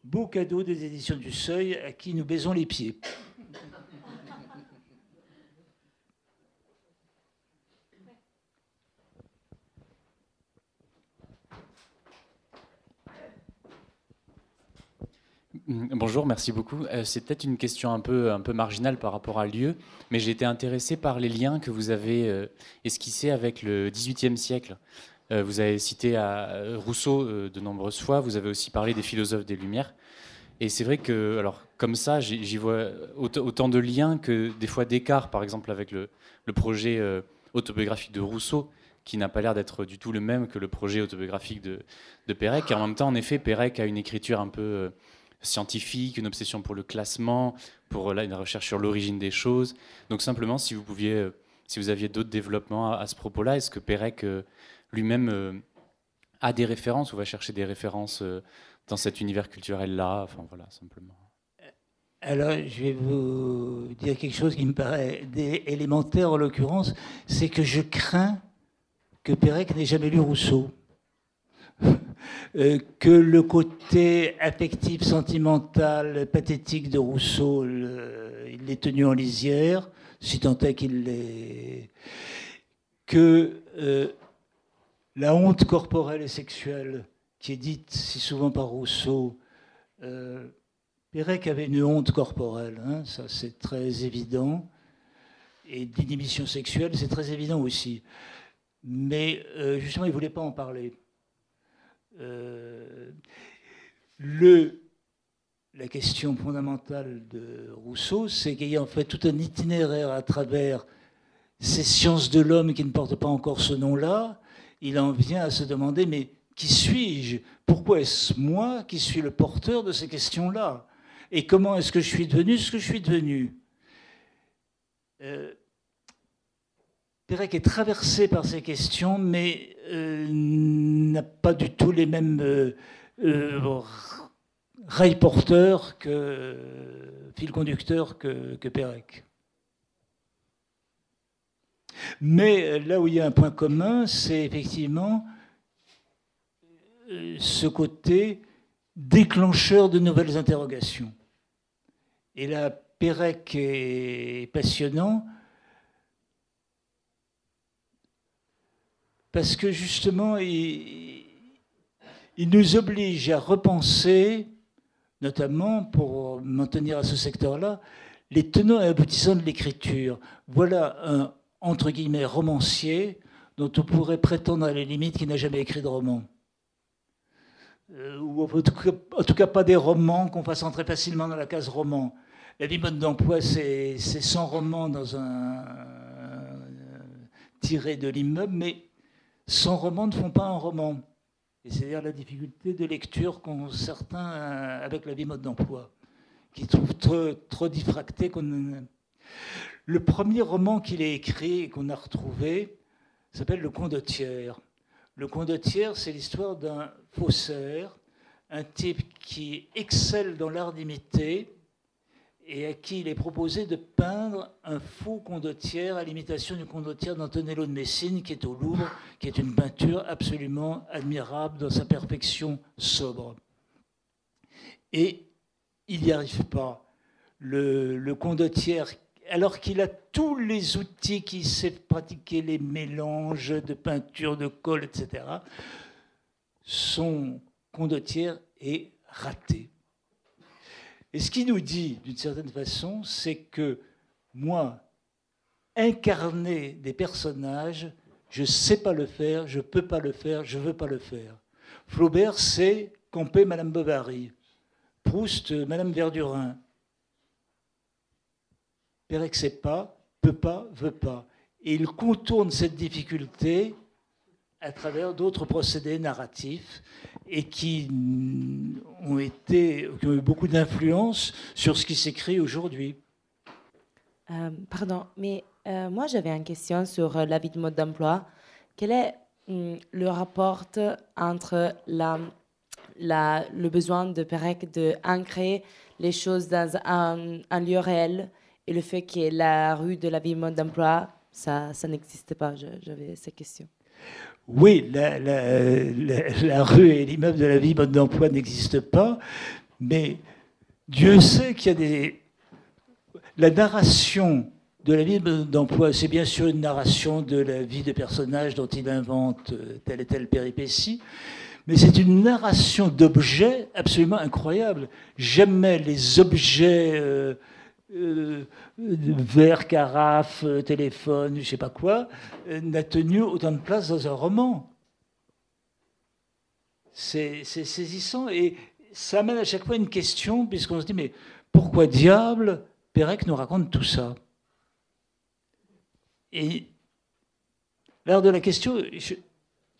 Beau cadeau des éditions du Seuil à qui nous baisons les pieds. Bonjour, merci beaucoup. Euh, c'est peut-être une question un peu, un peu marginale par rapport à lieu, mais j'ai été intéressé par les liens que vous avez euh, esquissés avec le XVIIIe siècle. Euh, vous avez cité Rousseau de nombreuses fois, vous avez aussi parlé des philosophes des Lumières. Et c'est vrai que, alors, comme ça, j'y vois autant de liens que des fois d'écart, par exemple, avec le, le projet autobiographique de Rousseau, qui n'a pas l'air d'être du tout le même que le projet autobiographique de, de Pérec. Et en même temps, en effet, Pérec a une écriture un peu scientifique, une obsession pour le classement, pour là, une recherche sur l'origine des choses. Donc simplement, si vous pouviez, euh, si vous aviez d'autres développements à, ce propos-là, est-ce que Pérec euh, lui-même euh, a des références ou va chercher des références dans cet univers culturel-là? Enfin voilà, simplement. Alors, je vais vous dire quelque chose qui me paraît élémentaire en l'occurrence, c'est que je crains que Pérec n'ait jamais lu Rousseau. Euh, que le côté affectif, sentimental, pathétique de Rousseau, il l'est tenu en lisière, si tant est qu'il l'est. Que euh, la honte corporelle et sexuelle, qui est dite si souvent par Rousseau, euh, Pérec avait une honte corporelle, hein, ça c'est très évident, et d'inhibition sexuelle, c'est très évident aussi. Mais justement, il ne voulait pas en parler. Euh, le, la question fondamentale de Rousseau, c'est en fait tout un itinéraire à travers ces sciences de l'homme qui ne portent pas encore ce nom-là. Il en vient à se demander, mais qui suis-je? Pourquoi est-ce moi qui suis le porteur de ces questions-là? Et comment est-ce que je suis devenu ce que je suis devenu? Euh, Pérec est traversé par ces questions, mais euh, n'a pas du tout les mêmes euh, euh, rails porteurs que fil conducteur que, que Pérec. Mais là où il y a un point commun, c'est effectivement ce côté déclencheur de nouvelles interrogations. Et là, Pérec est passionnant parce que justement, il, nous oblige à repenser, notamment pour maintenir à ce secteur-là, les tenants et aboutissants de l'écriture. Voilà un, entre guillemets, romancier dont on pourrait prétendre à la limite qu'il n'a jamais écrit de roman. Euh, ou en tout, cas, pas des romans qu'on fasse entrer facilement dans la case roman. La mode d'emploi, c'est 100 romans dans un, tiré de l'immeuble, mais sans roman ne font pas un roman. Et c'est-à-dire la difficulté de lecture qu'ont certains euh, avec la vie mode d'emploi, qui trouvent trop, trop diffracté. Le premier roman qu'il a écrit et qu'on a retrouvé s'appelle Le Condottière. Le Condottière, c'est l'histoire d'un faussaire, un type qui excelle dans l'art d'imiter, et à qui il est proposé de peindre un faux condottière à l'imitation du condottière d'Antonello de Messine, qui est au Louvre, qui est une peinture absolument admirable dans sa perfection sobre. Et il n'y arrive pas. Le, condottière, alors qu'il a tous les outils, qu'il sait pratiquer les mélanges de peinture, de colle, etc., son condottière est raté. Et ce qui nous dit, d'une certaine façon, c'est que moi, incarner des personnages, je ne sais pas le faire, je ne peux pas le faire, je ne veux pas le faire. Flaubert, c'est Campé, Madame Bovary. Proust, Madame Verdurin. Pérec sait pas, peut pas, veut pas. Et il contourne cette difficulté à travers d'autres procédés narratifs et qui ont, été, qui ont eu beaucoup d'influence sur ce qui s'écrit aujourd'hui. Euh, pardon, mais euh, moi j'avais une question sur euh, la vie de mode d'emploi. Quel est hum, le rapport entre le besoin de Pérec d'ancrer les choses dans un, lieu réel et le fait que la rue de la vie de mode d'emploi, ça n'existe pas J'avais cette question. Oui, la, rue et l'immeuble de la vie mode d'emploi n'existent pas, mais Dieu sait qu'il y a des... La narration de la vie d'emploi, c'est bien sûr une narration de la vie de personnages dont il invente euh, telle et telle péripétie, mais c'est une narration d'objets absolument incroyable. Jamais les objets euh, euh, verre, carafe, téléphone, je sais pas quoi, euh, n'a tenu autant de place dans un roman. C'est saisissant et ça amène à chaque fois une question, puisqu'on se dit, mais pourquoi diable Pérec nous raconte tout ça? Et l'heure de la question, je,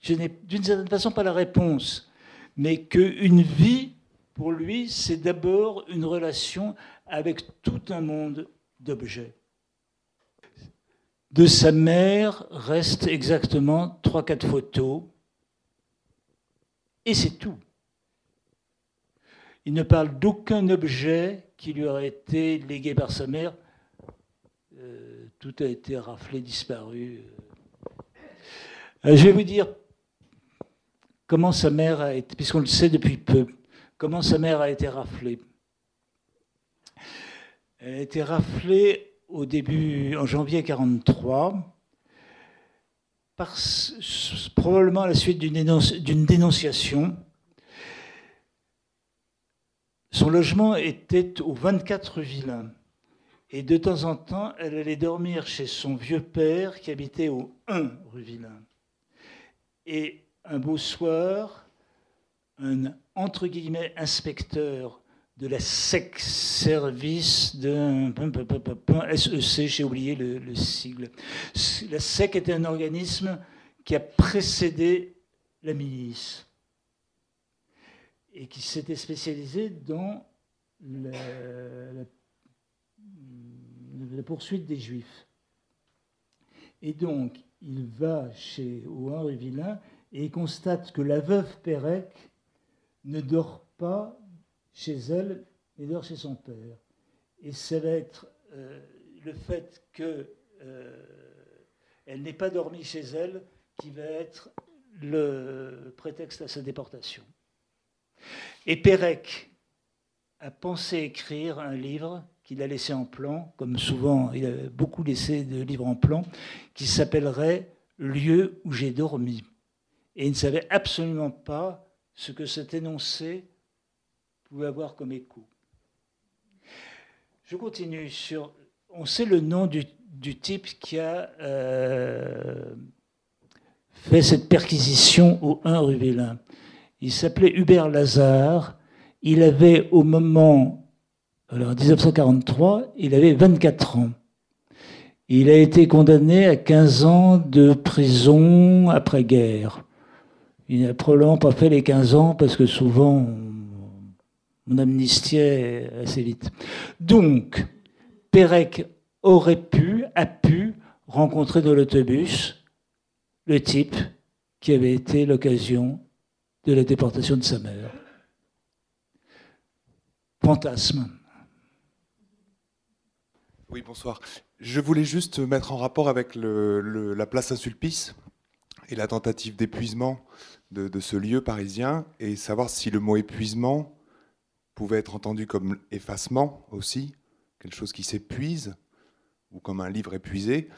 je n'ai d'une certaine façon pas la réponse, mais qu'une vie, pour lui, c'est d'abord une relation avec tout un monde d'objets. De sa mère reste exactement 3-4 photos, et c'est tout. Il ne parle d'aucun objet qui lui aurait été légué par sa mère. Euh, tout a été raflé, disparu. Euh, je vais vous dire comment sa mère a été, puisqu'on le sait depuis peu, comment sa mère a été raflée. Elle a été raflée au début, en janvier 1943, par, probablement à la suite d'une dénonciation. Son logement était au 24 Villain. Et de temps en temps, elle allait dormir chez son vieux père qui habitait au 1 rue Villain. Et un beau soir, un entre guillemets inspecteur de la SEC, service de SEC, j'ai oublié le, sigle. La SEC était un organisme qui a précédé la milice et qui s'était spécialisé dans la, poursuite des juifs. Et donc, il va chez Henri Villain et constate que la veuve Pérec ne dort pas chez elle, mais dort chez son père. Et ça va être le fait qu'elle euh, n'ait pas dormi chez elle qui va être le prétexte à sa déportation. Et Pérec a pensé écrire un livre qu'il a laissé en plan, comme souvent il a beaucoup laissé de livres en plan, qui s'appellerait Lieu où j'ai dormi. Et il ne savait absolument pas ce que cet énoncé avoir comme écho. Je continue sur. On sait le nom du, type qui a euh, fait cette perquisition au 1 rue Vélin. Il s'appelait Hubert Lazare. Il avait au moment, alors en 1943, il avait 24 ans. Il a été condamné à 15 ans de prison après-guerre. Il n'a probablement pas fait les 15 ans parce que souvent on amnistiait assez vite. Donc, Pérec aurait pu, a pu rencontrer dans l'autobus le type qui avait été l'occasion de la déportation de sa mère. Fantasme. Oui, bonsoir. Je voulais juste mettre en rapport avec la place Saint-Sulpice et la tentative d'épuisement de, ce lieu parisien et savoir si le mot épuisement pouvait être entendu comme effacement aussi, quelque chose qui s'épuise, ou comme un livre épuisé,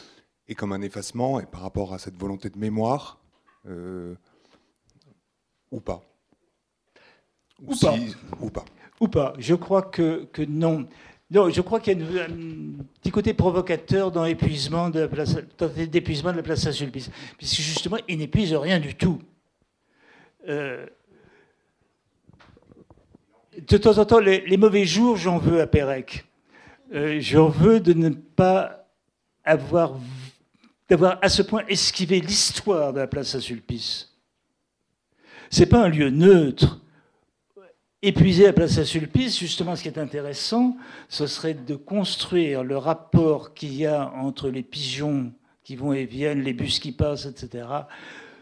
et comme un effacement et par rapport à cette volonté de mémoire, euh, ou pas. Ou, pas. ou pas. Ou pas. Je crois que, que non. Non, je crois qu'il y a un petit côté provocateur dans l'épuisement de la place, d'épuisement de la place Saint-Sulpice, puisque justement, il n'épuise rien du tout. Euh, de temps en temps, les, mauvais jours, j'en veux à Pérec. Euh, j'en veux de ne pas avoir d'avoir à ce point esquivé l'histoire de la place Saint-Sulpice. C'est pas un lieu neutre. Épuiser la place Saint-Sulpice, justement, ce qui est intéressant, ce serait de construire le rapport qu'il y a entre les pigeons qui vont et viennent, les bus qui passent, etc.,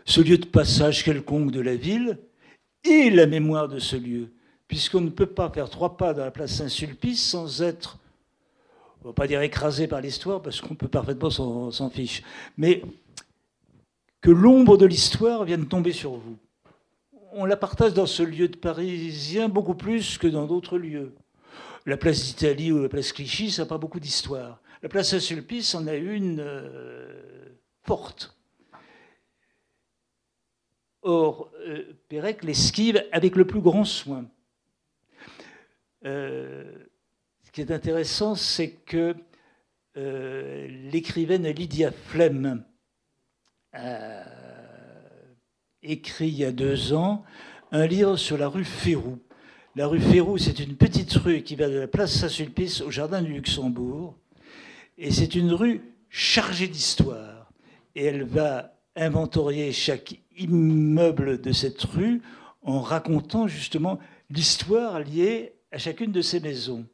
ce lieu de passage quelconque de la ville, et la mémoire de ce lieu puisqu'on ne peut pas faire trois pas dans la place Saint-Sulpice sans être, on ne va pas dire écrasé par l'histoire, parce qu'on peut parfaitement s'en fiche, mais que l'ombre de l'histoire vienne tomber sur vous. On la partage dans ce lieu de parisien beaucoup plus que dans d'autres lieux. La place d'Italie ou la place Clichy, ça n'a pas beaucoup d'histoire. La place Saint-Sulpice en a une euh, forte. Or, euh, Pérec l'esquive avec le plus grand soin. Euh, ce qui est intéressant, c'est que euh, l'écrivaine Lydia Flem a écrit il y a deux ans un livre sur la rue Férou. La rue Férou, c'est une petite rue qui va de la place Saint-Sulpice au jardin du Luxembourg. Et c'est une rue chargée d'histoire. Et elle va inventorier chaque immeuble de cette rue en racontant justement l'histoire liée à chacune de ces maisons.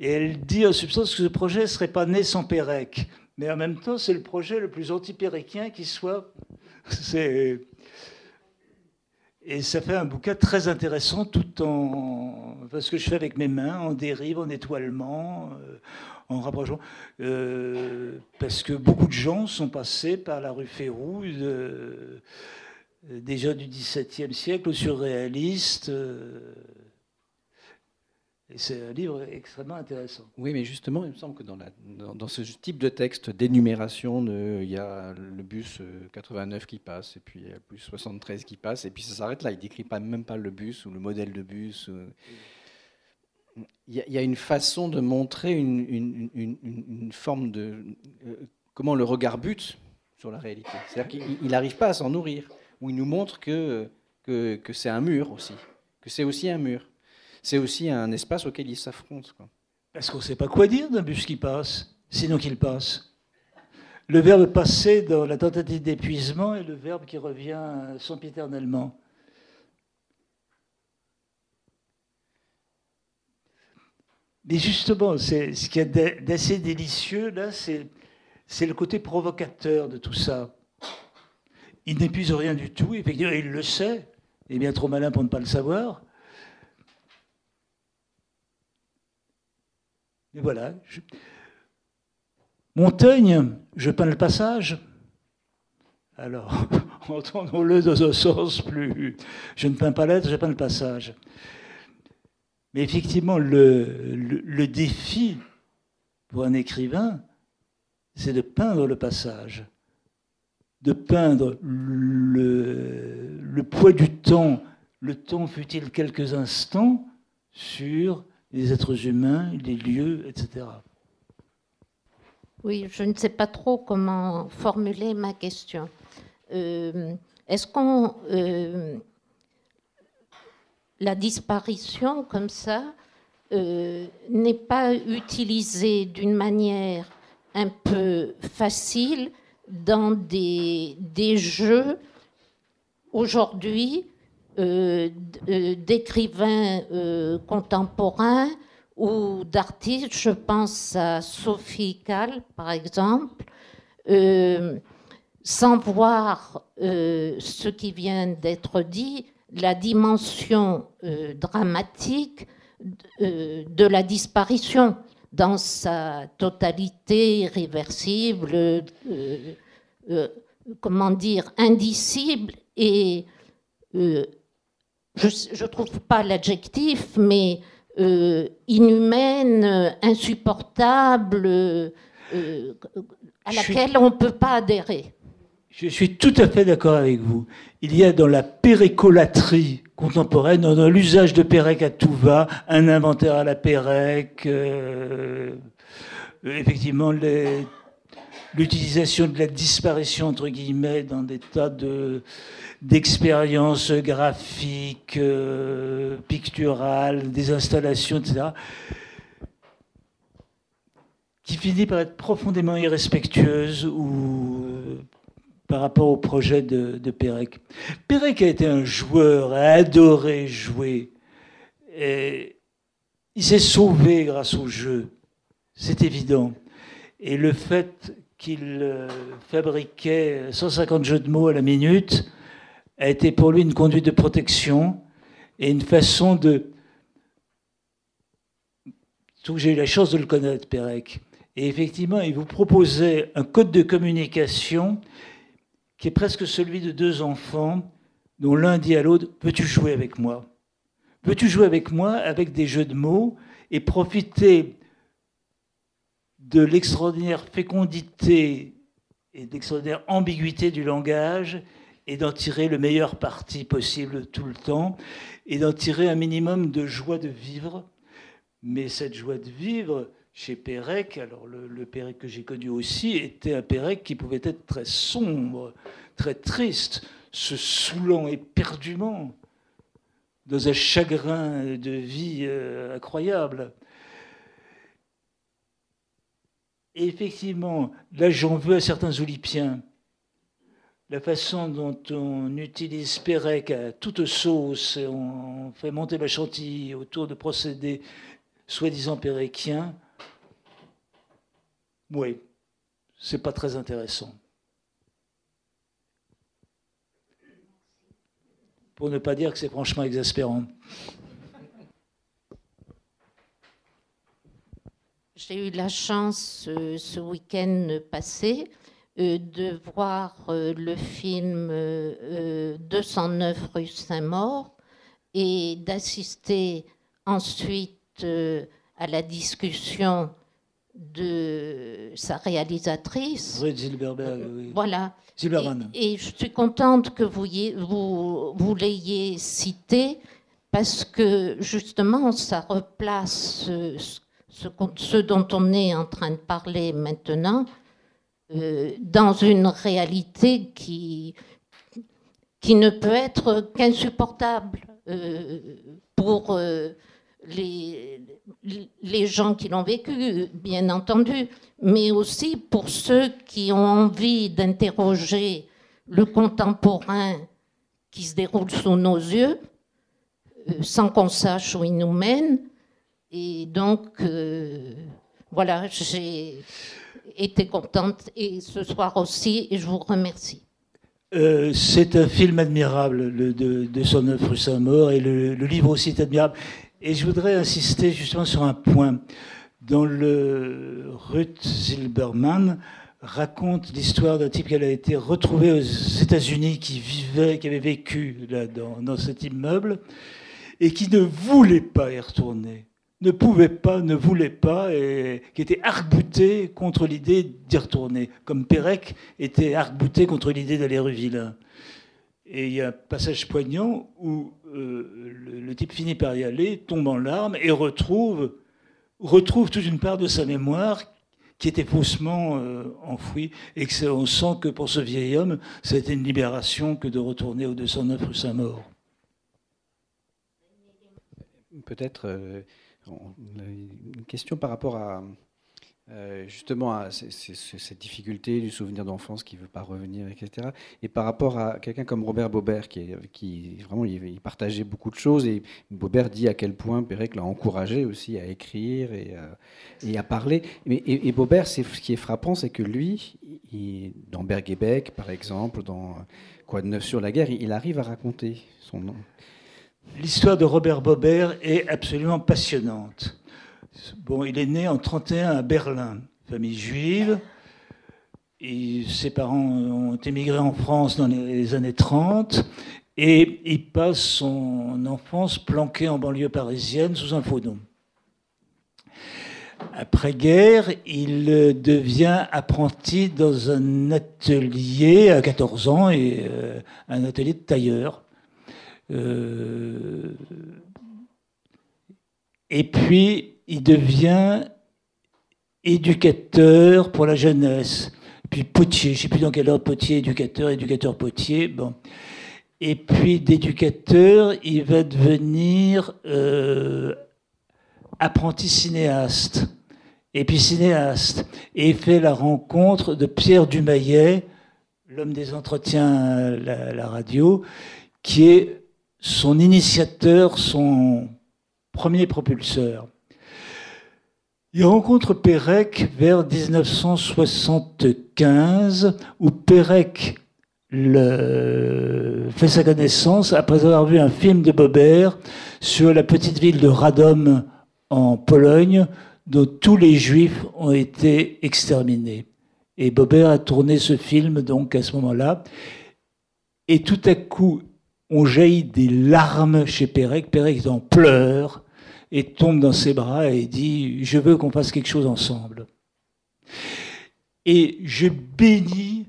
Et elle dit en substance que ce projet ne serait pas né sans Pérec. Mais en même temps, c'est le projet le plus anti-péréquien qui soit. Et ça fait un bouquin très intéressant, tout en. ce que je fais avec mes mains, en dérive, en étoilement, euh, en rapprochant. Euh, parce que beaucoup de gens sont passés par la rue Férou, euh, déjà du XVIIe siècle, au surréaliste. Et c'est un livre extrêmement intéressant. Oui, mais justement, il me semble que dans, ce type de texte d'énumération, il y a le bus 89 euh, qui passe, et puis il y a le bus 73 qui passe, et puis ça s'arrête là. Il ne décrit pas, même pas le bus ou le modèle de bus. Il, y a, une façon de montrer une, forme de. Euh, comment le regard bute sur la réalité. C'est-à-dire qu'il n'arrive pas à s'en nourrir, ou il nous montre que c'est un mur aussi, que c'est aussi un mur c'est aussi un espace auquel ils s'affrontent. Parce qu'on ne sait pas quoi dire d'un bus qui passe, sinon qu'il passe. Le verbe passer dans la tentative d'épuisement est le verbe qui revient sempiternellement. Mais justement, ce qui est d'assez délicieux, là, c'est le côté provocateur de tout ça. Il n'épuise rien du tout, effectivement, il le sait, il est bien trop malin pour ne pas le savoir. Mais voilà. Montaigne, je peins le passage. Alors, entendons-le dans un sens plus. Je ne peins pas l'être, je peins le passage. Mais effectivement, le, le, défi pour un écrivain, c'est de peindre le passage, de peindre le, le poids du temps, le temps fut-il quelques instants, sur les êtres humains, les lieux, etc. Oui, je ne sais pas trop comment formuler ma question. Euh, est-ce qu'on... Euh, la disparition comme ça euh, n'est pas utilisée d'une manière un peu facile dans des, des jeux aujourd'hui d'écrivains euh, contemporains ou d'artistes. Je pense à Sophie Kahl, par exemple, sans voir ce qui vient d'être dit, la dimension dramatique de la disparition dans sa totalité irréversible, comment dire, indicible et je ne trouve pas l'adjectif, mais euh, inhumaine, insupportable, euh, à laquelle on ne peut pas adhérer. Je suis tout à fait d'accord avec vous. Il y a dans la pérécolatrie contemporaine, dans l'usage de Pérec à tout va, un inventaire à la Pérec, euh, effectivement les, l'utilisation de la disparition, entre guillemets, dans des tas de, d'expériences graphiques, euh, picturales, des installations, etc., qui finit par être profondément irrespectueuse ou euh, par rapport au projet de, Pérec. Pérec a été un joueur, a adoré jouer. Et il s'est sauvé grâce au jeu, c'est évident. Et le fait qu'il euh, fabriquait 150 jeux de mots à la minute a été pour lui une conduite de protection et une façon de... J'ai eu la chance de le connaître, Pérec. Et effectivement, il vous proposait un code de communication qui est presque celui de deux enfants dont l'un dit à l'autre Veux-tu jouer avec moi? Veux-tu jouer avec moi avec des jeux de mots et profiter de l'extraordinaire fécondité et de l'extraordinaire ambiguïté du langage et d'en tirer le meilleur parti possible tout le temps et d'en tirer un minimum de joie de vivre. Mais cette joie de vivre, chez Pérec, alors le, le Pérec que j'ai connu aussi, était un Pérec qui pouvait être très sombre, très triste, se saoulant éperdument dans un chagrin de vie euh, incroyable. Et effectivement, là j'en veux à certains Oulipiens. La façon dont on utilise Pérec à toute sauce, on fait monter la chantilly autour de procédés soi-disant péréquiens, oui, c'est pas très intéressant. Pour ne pas dire que c'est franchement exaspérant. J'ai eu la chance euh, ce week-end passé euh, de voir euh, le film 209 rue Saint-Maur et d'assister ensuite à la discussion de sa réalisatrice. Oui, Zilberberg, oui. Voilà. Et, je suis contente que vous, vous, vous l'ayez cité parce que justement, ça replace ce, ce, dont on est en train de parler maintenant euh, dans une réalité qui, qui ne peut être qu'insupportable euh, pour euh, les, les gens qui l'ont vécu, bien entendu, mais aussi pour ceux qui ont envie d'interroger le contemporain qui se déroule sous nos yeux, sans qu'on sache où il nous mène. Et donc, euh, voilà, j'ai été contente, et ce soir aussi, et je vous remercie. Euh, c'est un film admirable le, de, de son œuvre Saint-Maur et le, livre aussi est admirable. Et je voudrais insister justement sur un point. Dans le Ruth Zilberman raconte l'histoire d'un type qui a été retrouvé aux États-Unis, qui vivait, qui avait vécu là dans, dans cet immeuble et qui ne voulait pas y retourner, ne pouvait pas, ne voulait pas, et qui était arc-bouté contre l'idée d'y retourner, comme Pérec était arc-bouté contre l'idée d'aller rue Villain. Et il y a un passage poignant où euh, le, type finit par y aller, tombe en larmes et retrouve, retrouve toute une part de sa mémoire qui était faussement euh, enfouie. Et que on sent que pour ce vieil homme, été une libération que de retourner au 209 rue Saint-Maur. Peut-être euh, une question par rapport à, euh, justement à cette difficulté du souvenir d'enfance qui ne veut pas revenir, etc. Et par rapport à quelqu'un comme Robert Bobert, qui, vraiment il, partageait beaucoup de choses, et Bobert dit à quel point Pérec l'a encouragé aussi à écrire et, et à parler. Mais, et, Bobert, ce qui est frappant, c'est que lui, dans Berg par exemple, dans Quoi de neuf sur la guerre, il, arrive à raconter son nom. L'histoire de Robert Bobert est absolument passionnante. Il est né en 31 à Berlin, famille juive. Ses parents ont émigré en France dans les années 30 et il passe son enfance planqué en banlieue parisienne sous un faux nom. Après-guerre, il devient apprenti dans un atelier à 14 ans et euh, un atelier de tailleur. Euh, et puis, il devient éducateur pour la jeunesse. puis potier, je ne sais plus dans quel ordre, potier, éducateur, éducateur potier. Bon. Et puis d'éducateur, il va devenir euh, apprenti cinéaste. Et puis cinéaste. Et il fait la rencontre de Pierre Dumayet, l'homme des entretiens à la, radio, qui est son initiateur, son premier propulseur. Il rencontre Pérec vers 1975, où Pérec le, fait sa connaissance après avoir vu un film de Bobert sur la petite ville de Radom en Pologne, dont tous les juifs ont été exterminés. Et Bobert a tourné ce film donc à ce moment-là. Et tout à coup, on jaillit des larmes chez Pérec. Pérec en pleure et tombe dans ses bras et dit Je veux qu'on fasse quelque chose ensemble. Et je bénis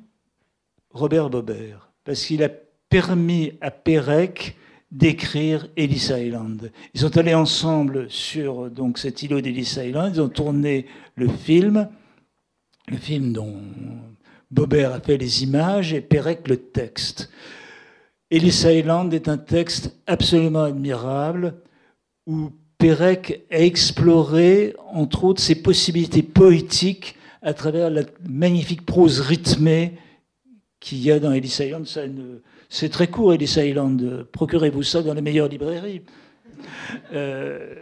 Robert Bobert, parce qu'il a permis à Pérec d'écrire Ellis Island. Ils sont allés ensemble sur donc cet îlot d'Ellis Island, ils ont tourné le film, le film dont Bobert a fait les images et Pérec le texte. Ellis Island est un texte absolument admirable où Pérec a exploré, entre autres, ses possibilités poétiques à travers la magnifique prose rythmée qu'il y a dans Ellis Island. C'est très court, Ellis Island. Procurez-vous ça dans les meilleures librairies. Euh,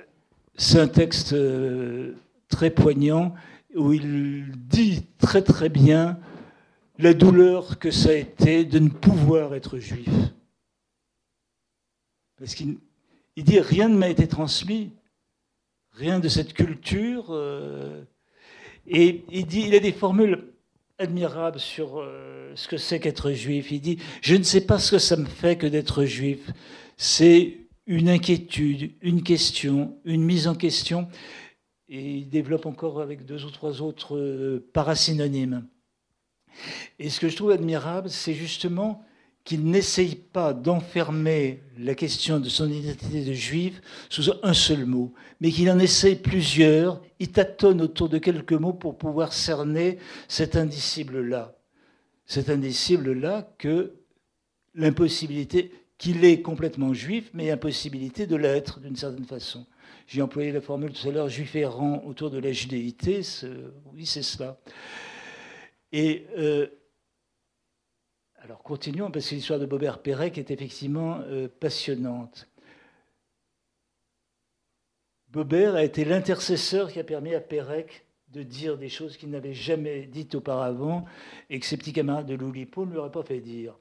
c'est un texte euh, très poignant où il dit très très bien la douleur que ça a été de ne pouvoir être juif. Parce qu'il dit rien ne m'a été transmis, rien de cette culture. Euh, et il dit, il a des formules admirable sur euh, ce que c'est qu'être juif. Il dit, je ne sais pas ce que ça me fait que d'être juif. C'est une inquiétude, une question, une mise en question. Et il développe encore avec deux ou trois autres euh, parasynonymes. Et ce que je trouve admirable, c'est justement qu'il n'essaye pas d'enfermer la question de son identité de juif sous un seul mot, mais qu'il en essaye plusieurs, il tâtonne autour de quelques mots pour pouvoir cerner cet indicible-là. Cet indicible-là que l'impossibilité, qu'il est complètement juif, mais impossibilité de l'être d'une certaine façon. J'ai employé la formule tout à l'heure, juif errant autour de la judéité, oui c'est cela. Et euh, alors continuons, parce que l'histoire de Bobert Perrec est effectivement euh, passionnante. Bobert a été l'intercesseur qui a permis à Pérec de dire des choses qu'il n'avait jamais dites auparavant et que ses petits camarades de l'Oulipo ne lui auraient pas fait dire.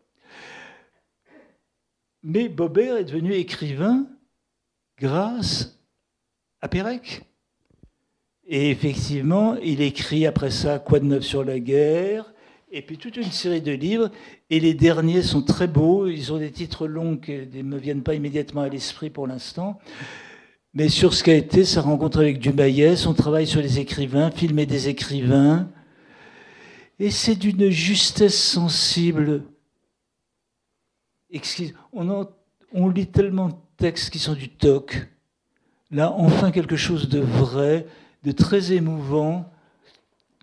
Mais Bobert est devenu écrivain grâce à Pérec. Et effectivement, il écrit après ça Quoi de neuf sur la guerre et puis toute une série de livres. Et les derniers sont très beaux. Ils ont des titres longs qui ne me viennent pas immédiatement à l'esprit pour l'instant. Mais sur ce qu'a été sa rencontre avec Dumayet, son travail sur les écrivains, filmer des écrivains. Et c'est d'une justesse sensible. On, on lit tellement de textes qui sont du toc. Là, enfin quelque chose de vrai, de très émouvant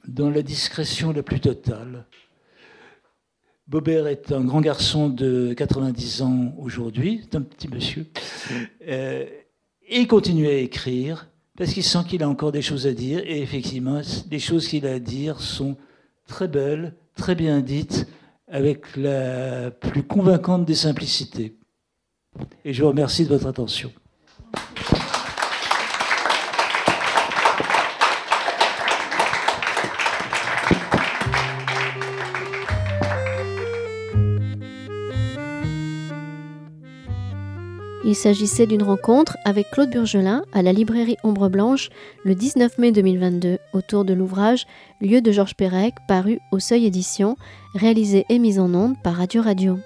dans la discrétion la plus totale. Bobert est un grand garçon de 90 ans aujourd'hui, c'est un petit monsieur, euh, et il continue à écrire parce qu'il sent qu'il a encore des choses à dire, et effectivement, les choses qu'il a à dire sont très belles, très bien dites, avec la plus convaincante des simplicités. Et je vous remercie de votre attention. Il s'agissait d'une rencontre avec Claude Burgelin à la librairie Ombre Blanche le 19 mai 2022 autour de l'ouvrage Lieu de Georges Perec paru au Seuil Édition, réalisé et mis en onde par Radio Radio.